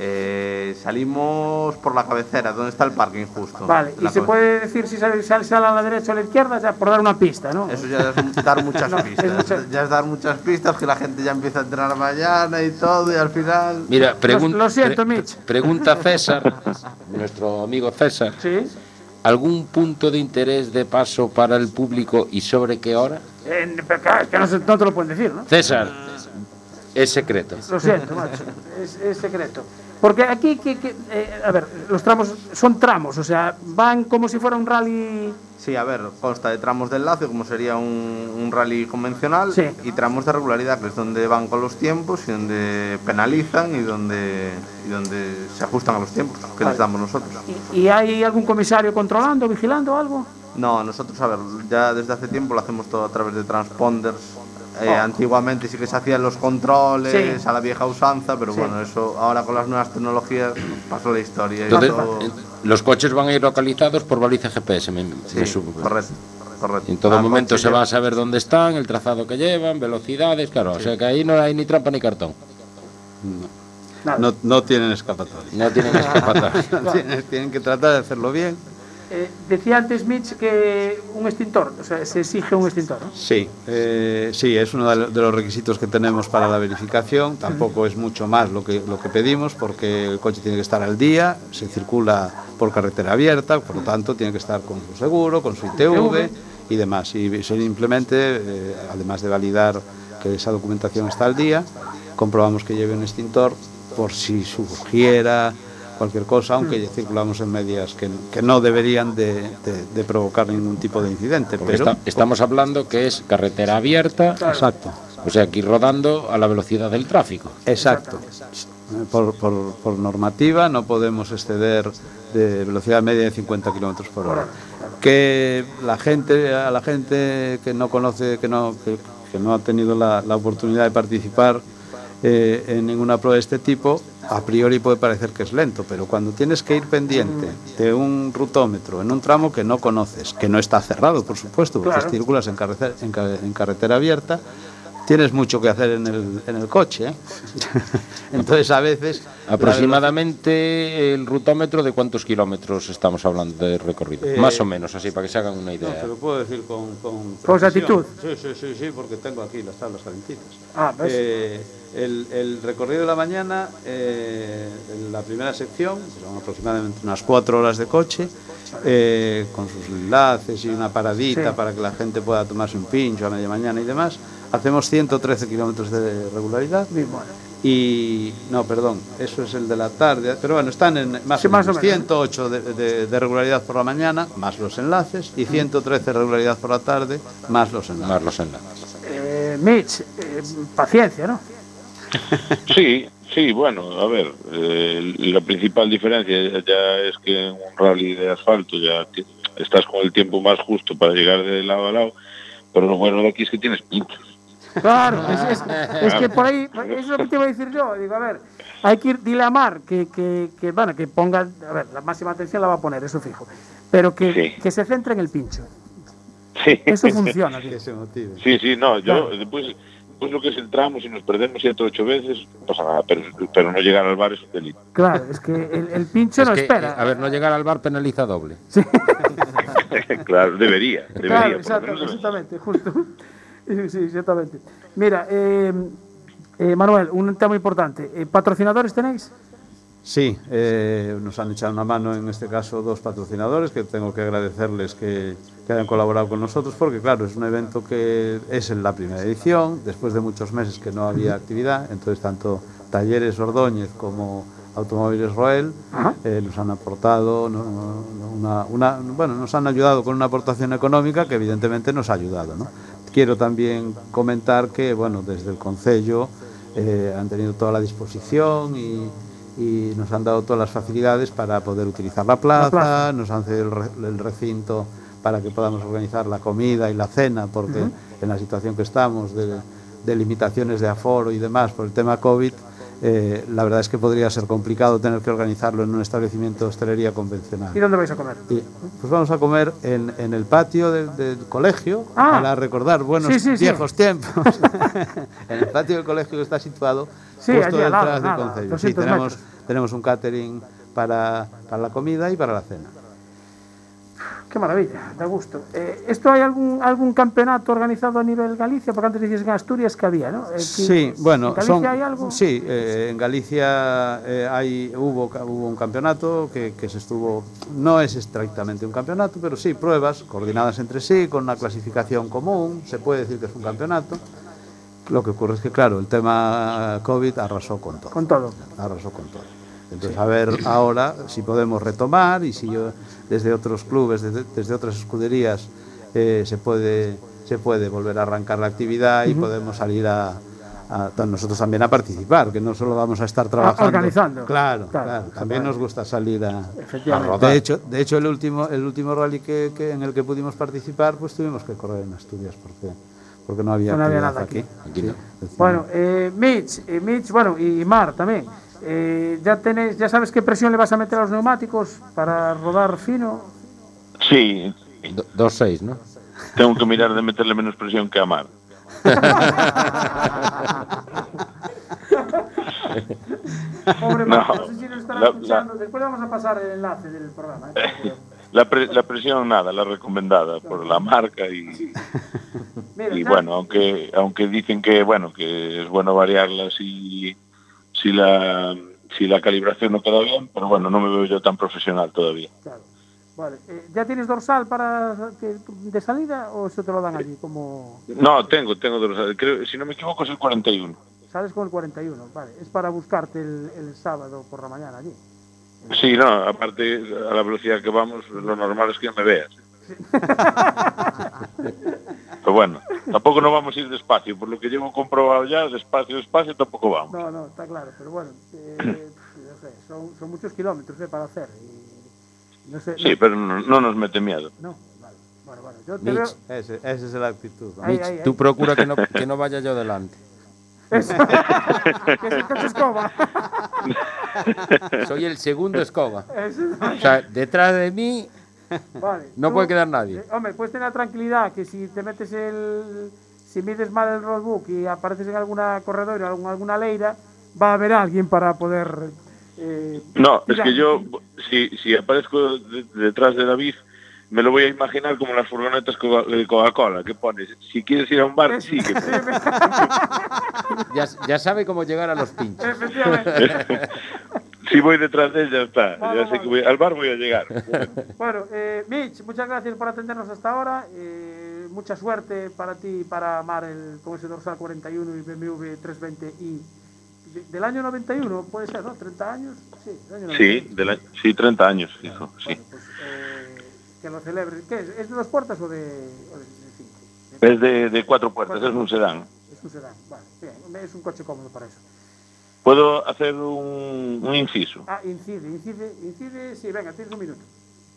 Eh, salimos por la cabecera, donde está el parking justo. Vale, y La se puede decir si sale, sale- sale a la derecha o a la izquierda, ya por dar una pista, ¿no? Eso ya es dar muchas [laughs] No, es pistas. mucha- Ya es dar muchas pistas que la gente ya empieza a entrenar mañana y todo, y al final. Mira, pregun- lo siento, pre- Mitch. pregunta [laughs] César, nuestro amigo César, Sí. ¿algún punto de interés de paso para el público y sobre qué hora? Eh, pero claro, es que no, no te lo pueden decir, ¿no? César, es secreto. Lo siento, macho. Es, es secreto. Porque aquí, que, que, eh, a ver, los tramos son tramos, o sea, van como si fuera un rally. Sí, a ver, consta de tramos de enlace, como sería un, un rally convencional, Sí. y tramos de regularidad, que es donde van con los tiempos y donde penalizan y donde, y donde se ajustan a los tiempos que Vale. les damos nosotros. ¿Y, y hay algún comisario controlando, vigilando algo? No, nosotros, a ver, ya desde hace tiempo lo hacemos todo a través de transponders. Eh, Oh. Antiguamente sí que se hacían los controles Sí. a la vieja usanza, pero Sí. bueno, eso ahora con las nuevas tecnologías pasó la historia. Entonces, eh, los coches van a ir localizados por baliza GPS, me, me sí, correcto, en todo Ah, momento se va a saber dónde están, el trazado que llevan, velocidades, claro. O sea que ahí no hay ni trampa ni cartón. No, no tienen escapatoria. No tienen escapatoria. [laughs] tienen, tienen que tratar de hacerlo bien. Eh, decía antes Mitch que un extintor, o sea, se exige un extintor, ¿no? Sí, eh, sí, es uno de lo- de los requisitos que tenemos para la verificación. Tampoco es mucho más lo que, lo que pedimos porque el coche tiene que estar al día, se circula por carretera abierta, por lo tanto tiene que estar con su seguro, con su ITV y demás. Y simplemente, eh, además de validar que esa documentación está al día, comprobamos que lleve un extintor por si surgiera cualquier cosa, aunque Mm. circulamos en medias que, que no deberían de, de- de provocar ningún tipo de incidente. Porque Pero, está- estamos hablando que es carretera abierta, Exacto. o sea, que ir rodando a la velocidad del tráfico. Exacto. Por, por- por normativa no podemos exceder de velocidad media de 50 kilómetros por hora. Que la gente, a la gente que no conoce, que no, que, que no ha tenido la, la oportunidad de participar eh, en ninguna prueba de este tipo, a priori puede parecer que es lento, pero cuando tienes que ir pendiente de un rutómetro en un tramo que no conoces, que no está cerrado, por supuesto, porque Claro. circulas en carretera, en ca- en carretera abierta, tienes mucho que hacer en el, en el coche. ¿eh? [laughs] Entonces, a veces. Aproximadamente el rutómetro de cuántos kilómetros estamos hablando de recorrido. Eh, Más o menos, así, para que se hagan una No, idea. te lo puedo decir con. Con, Con exactitud. Sí, sí, sí, sí, porque tengo aquí las tablas calentitas. Ah, ¿ves? Eh, el, el recorrido de la mañana, eh, en la primera sección, son aproximadamente unas cuatro horas de coche, eh, con sus enlaces y una paradita Sí. para que la gente pueda tomarse un pincho a media mañana y demás, hacemos 113 kilómetros de regularidad. Y no, perdón, eso es el de la tarde, pero bueno, están en más, Sí, o, más o menos, menos. 108 de, de- de regularidad por la mañana, más los enlaces, y 113 de regularidad por la tarde, más los enlaces. Más los enlaces. Eh, Mitch, eh, paciencia, ¿no? [laughs] Sí, sí, bueno, a ver, eh, la principal diferencia ya es que en un rally de asfalto ya estás con el tiempo más justo para llegar de lado a lado, pero lo bueno de aquí es que tienes pinchos. Claro, es, es- [laughs] es que por ahí, eso es lo que te iba a decir yo. Digo, a ver, hay que ir, dile a Mar que, que, que, bueno, que ponga, a ver, la máxima atención la va a poner, eso fijo. Pero que, Sí. que se centre en el pincho. Sí. Eso [laughs] funciona, tío. Que se motive. Sí, sí, no, yo Claro. después, después lo que es entramos y nos perdemos siete o ocho veces, no pasa nada, pero, pero no llegar al bar es un delito. Claro, es que el, el pincho Es no que, espera. eh, a ver, no llegar al bar penaliza doble. [laughs] claro, debería, debería. Claro, exacto, exactamente, justo. Sí, exactamente. Mira, eh, eh, Manuel, un tema importante. Eh, ¿Patrocinadores tenéis? Sí, eh, nos han echado una mano en este caso dos patrocinadores que tengo que agradecerles que, que hayan colaborado con nosotros porque claro, es un evento que es en la primera edición, después de muchos meses que no había actividad, entonces tanto Talleres Ordóñez como Automóviles Roel eh, nos han aportado no- no- una, una- bueno, nos han ayudado con una aportación económica que evidentemente nos ha ayudado. ¿no? Quiero también comentar que bueno, desde el Concello eh, han tenido toda la disposición y, y nos han dado todas las facilidades para poder utilizar la plaza, plaza. nos han cedido el, re- el recinto para que podamos organizar la comida y la cena, porque en la situación que estamos de, de limitaciones de aforo y demás por el tema COVID, eh, la verdad es que podría ser complicado tener que organizarlo en un establecimiento de hostelería convencional. ¿Y dónde vais a comer? Y, pues vamos a comer en, en el patio del, del colegio Ah. para recordar buenos Sí, sí, sí. viejos tiempos. [laughs] en el patio del colegio que está situado Sí, justo detrás del concello. Sí, 200 tenemos, metros. tenemos un catering para, para la comida y para la cena. Qué maravilla, da gusto. Eh, ¿Esto hay algún, algún campeonato organizado a nivel Galicia? Porque antes decías que en Asturias que había, ¿no? Eh, Sí, bueno, ¿En Galicia son- hay algo? Sí, eh, en Galicia eh, hay, hubo, hubo un campeonato que, que se estuvo, no es estrictamente un campeonato, pero sí pruebas coordinadas entre sí, con una clasificación común, se puede decir que es un campeonato. Lo que ocurre es que, claro, el tema COVID arrasó con todo. Con todo. Arrasó con todo. Entonces, a ver ahora si podemos retomar y si yo, desde otros clubes, desde, desde otras escuderías, eh, se, puede, se puede volver a arrancar la actividad y podemos salir a, a- nosotros también a participar, que no solo vamos a estar trabajando. organizando. Claro, Claro, claro. También nos gusta salir a, Efectivamente. de hecho, de hecho el último, el último rally que, que- en el que pudimos participar, pues tuvimos que correr en Asturias porque, porque no había, No había actividad nada aquí. Aquí no. Sí. Bueno, eh, Mitch, eh, Mitch, bueno, y Mar también. Eh, ya tenés, ya sabes qué presión le vas a meter a los neumáticos para rodar fino. Sí, Do- Dos seis, ¿no? tengo que mirar de meterle menos presión que a Mar. Pobre No, Mar, no sé si nos estará la- escuchando. Después vamos a pasar el enlace del programa. ¿eh? [laughs] La, pre- la presión nada, la recomendada por la marca y, Mira, y bueno, aunque aunque dicen que bueno que es bueno variarla si si la si la calibración no queda bien, pero bueno, no me veo yo tan profesional todavía. Claro. Vale. eh, ¿Ya tienes dorsal para de salida o eso te lo dan allí? Como No, tengo, tengo dos, creo, si no me equivoco es el 41. sales con el 41, vale. Es para buscarte el, el sábado por la mañana allí. Sí, no, aparte a la velocidad que vamos, lo normal es que me veas. Pero bueno, tampoco no vamos a ir despacio, por lo que llevo comprobado ya, despacio, despacio tampoco vamos. No, no, está claro, pero bueno, eh, [clears throat] no sé, son, son muchos kilómetros eh, para hacer. Y no sé, Sí, pero no, no nos mete miedo. no, vale. Bueno, bueno, yo te veo. Ese, esa es la actitud. ¿no? Ahí, Mitch, ahí, ahí. tú procura que no, [laughs] que no vaya yo delante. Eso. [laughs] que es el coche escoba. Soy el segundo escoba. Eso. O sea, detrás de mí [laughs] Vale. no tú- puede quedar nadie. eh, hombre, puedes tener la tranquilidad que si te metes el. Si mides mal el roadbook y apareces en alguna corredor o en alguna leira, va a haber alguien para poder. eh, No, es que yo, si, si aparezco de- detrás de David, me lo voy a imaginar como las furgonetas de Coca-Cola, que pones, si quieres ir a un bar, sí, que [laughs] sí, Ya, ya sabe cómo llegar a los pinchos. [laughs] Si voy detrás de él ya está, Vale, ya sé vale. que voy- al bar voy a llegar. Bueno, eh, Mitch, muchas gracias por atendernos hasta ahora. Eh, mucha suerte para ti y para Mar el, con ese dorsal 41 y BMW 320i. De- Del año 91, puede ser, ¿no? ¿30 años? Sí, del año Sí, 91. de la- sí 30 años, hijo, sí. Bueno, pues, eh, que lo celebren. ¿Qué es? ¿Es de dos puertas o de, o de, de cinco? Es de, de cuatro puertas, es un sedán. Es un sedán. Vale, bien, es un coche cómodo para eso. Podo hacer un, un inciso? Ah, incide, incide, incide, sí, venga, tienes un minuto.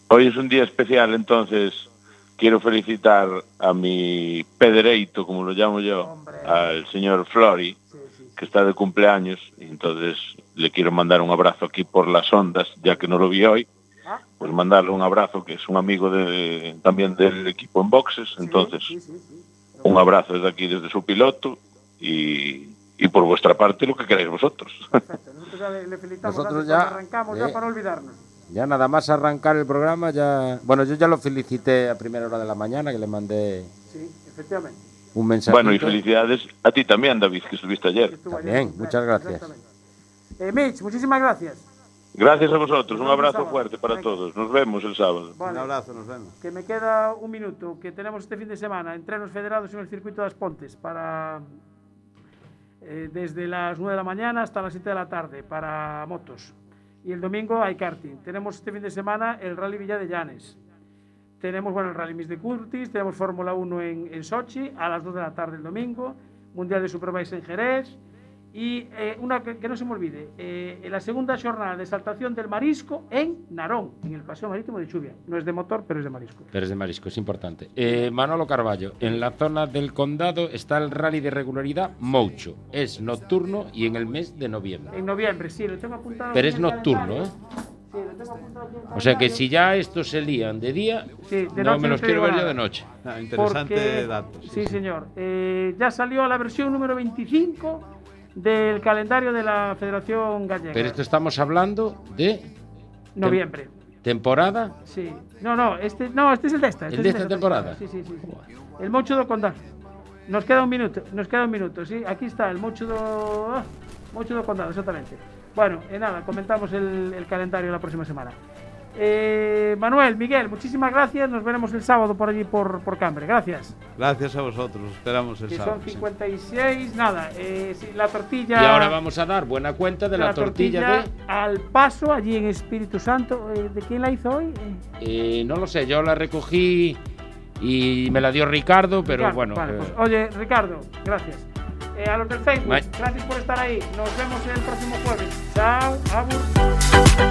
Hoy es un día especial, entonces quiero felicitar a mi pedereito, como lo llamo yo, Hombre. al señor Flori, sí, sí. que está de cumpleaños, y entonces le quiero mandar un abrazo aquí por las ondas, ya que no lo vi hoy, ah. pues mandarle un abrazo, que es un amigo de, también del equipo en boxes, entonces sí, un abrazo desde aquí, desde su piloto, y y por vuestra parte lo que queráis vosotros. Nosotros ya le, le felicitamos Nosotros ya, arrancamos ya eh, para olvidarnos. Ya nada más arrancar el programa, ya. Bueno, yo ya lo felicité a primera hora de la mañana, que le mandé Sí, efectivamente. un mensaje. bueno, y felicidades a ti también, David, que estuviste ayer. También, muchas gracias. Exactamente. Eh, Mitch, muchísimas gracias. Gracias a vosotros, un abrazo fuerte para Venga. todos. Nos vemos el sábado. Vale. Un abrazo, nos vemos. Que me queda un minuto, que tenemos este fin de semana entrenos federados en el circuito de las Pontes para eh, desde las 9 de la mañana hasta las 7 de la tarde para motos. Y el domingo hay karting. Tenemos este fin de semana el Rally Villa de Llanes. Tenemos bueno, el Rally Miss de Curtis, tenemos Fórmula 1 en, en Sochi a las 2 de la tarde el domingo, Mundial de Superbikes en Jerez y eh, una que, que no se me olvide, eh, la segunda jornada de saltación del marisco en Narón, en el Paseo Marítimo de Chubia. No es de motor, pero es de marisco. Pero es de marisco, es importante. Eh, Manolo Carballo, en la zona del condado está el rally de regularidad Moucho. Es nocturno y en el mes de noviembre. En noviembre, sí, lo tengo apuntado. Pero es en nocturno. ¿eh? Sí, lo tengo apuntado en O sea que si ya estos se lían de día, Sí, de no noche me los quiero ver yo nada. de noche. Ah, interesante Porque- dato. Sí, señor. Eh, ya salió la versión número 25 del calendario de la Federación Gallega. Pero esto estamos hablando de Noviembre. temporada. Sí. No, no, este, no, este es el de esta. este ¿El de es esta temporada? Sí, sí, sí. sí. El Mocho do Condal. Nos queda un minuto, nos queda un minuto, sí. Aquí está el Mocho do... ah, Mocho do Condal, exactamente. Bueno, eh, nada, comentamos el, el calendario la próxima semana. Eh, Manuel, Miguel, muchísimas gracias. Nos veremos el sábado por allí por, por Cambre. Gracias. Gracias a vosotros. os Esperamos el Que sábado. son 56, nada. eh, sí, la tortilla. Y ahora vamos a dar buena cuenta de la, tortilla, al paso allí en Espíritu Santo. Eh, ¿De quién la hizo hoy? Eh, de. eh, no lo sé, yo la recogí y me la dio Ricardo, pero Ricardo, bueno. vale, eh, pues, oye, Ricardo, gracias. Eh, a los del Facebook, Bye. gracias por estar ahí. Nos vemos el próximo jueves. Chao, abur.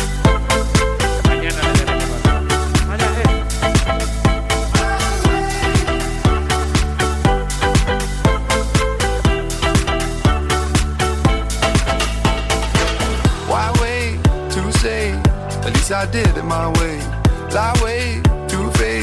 I did it my way. Lie way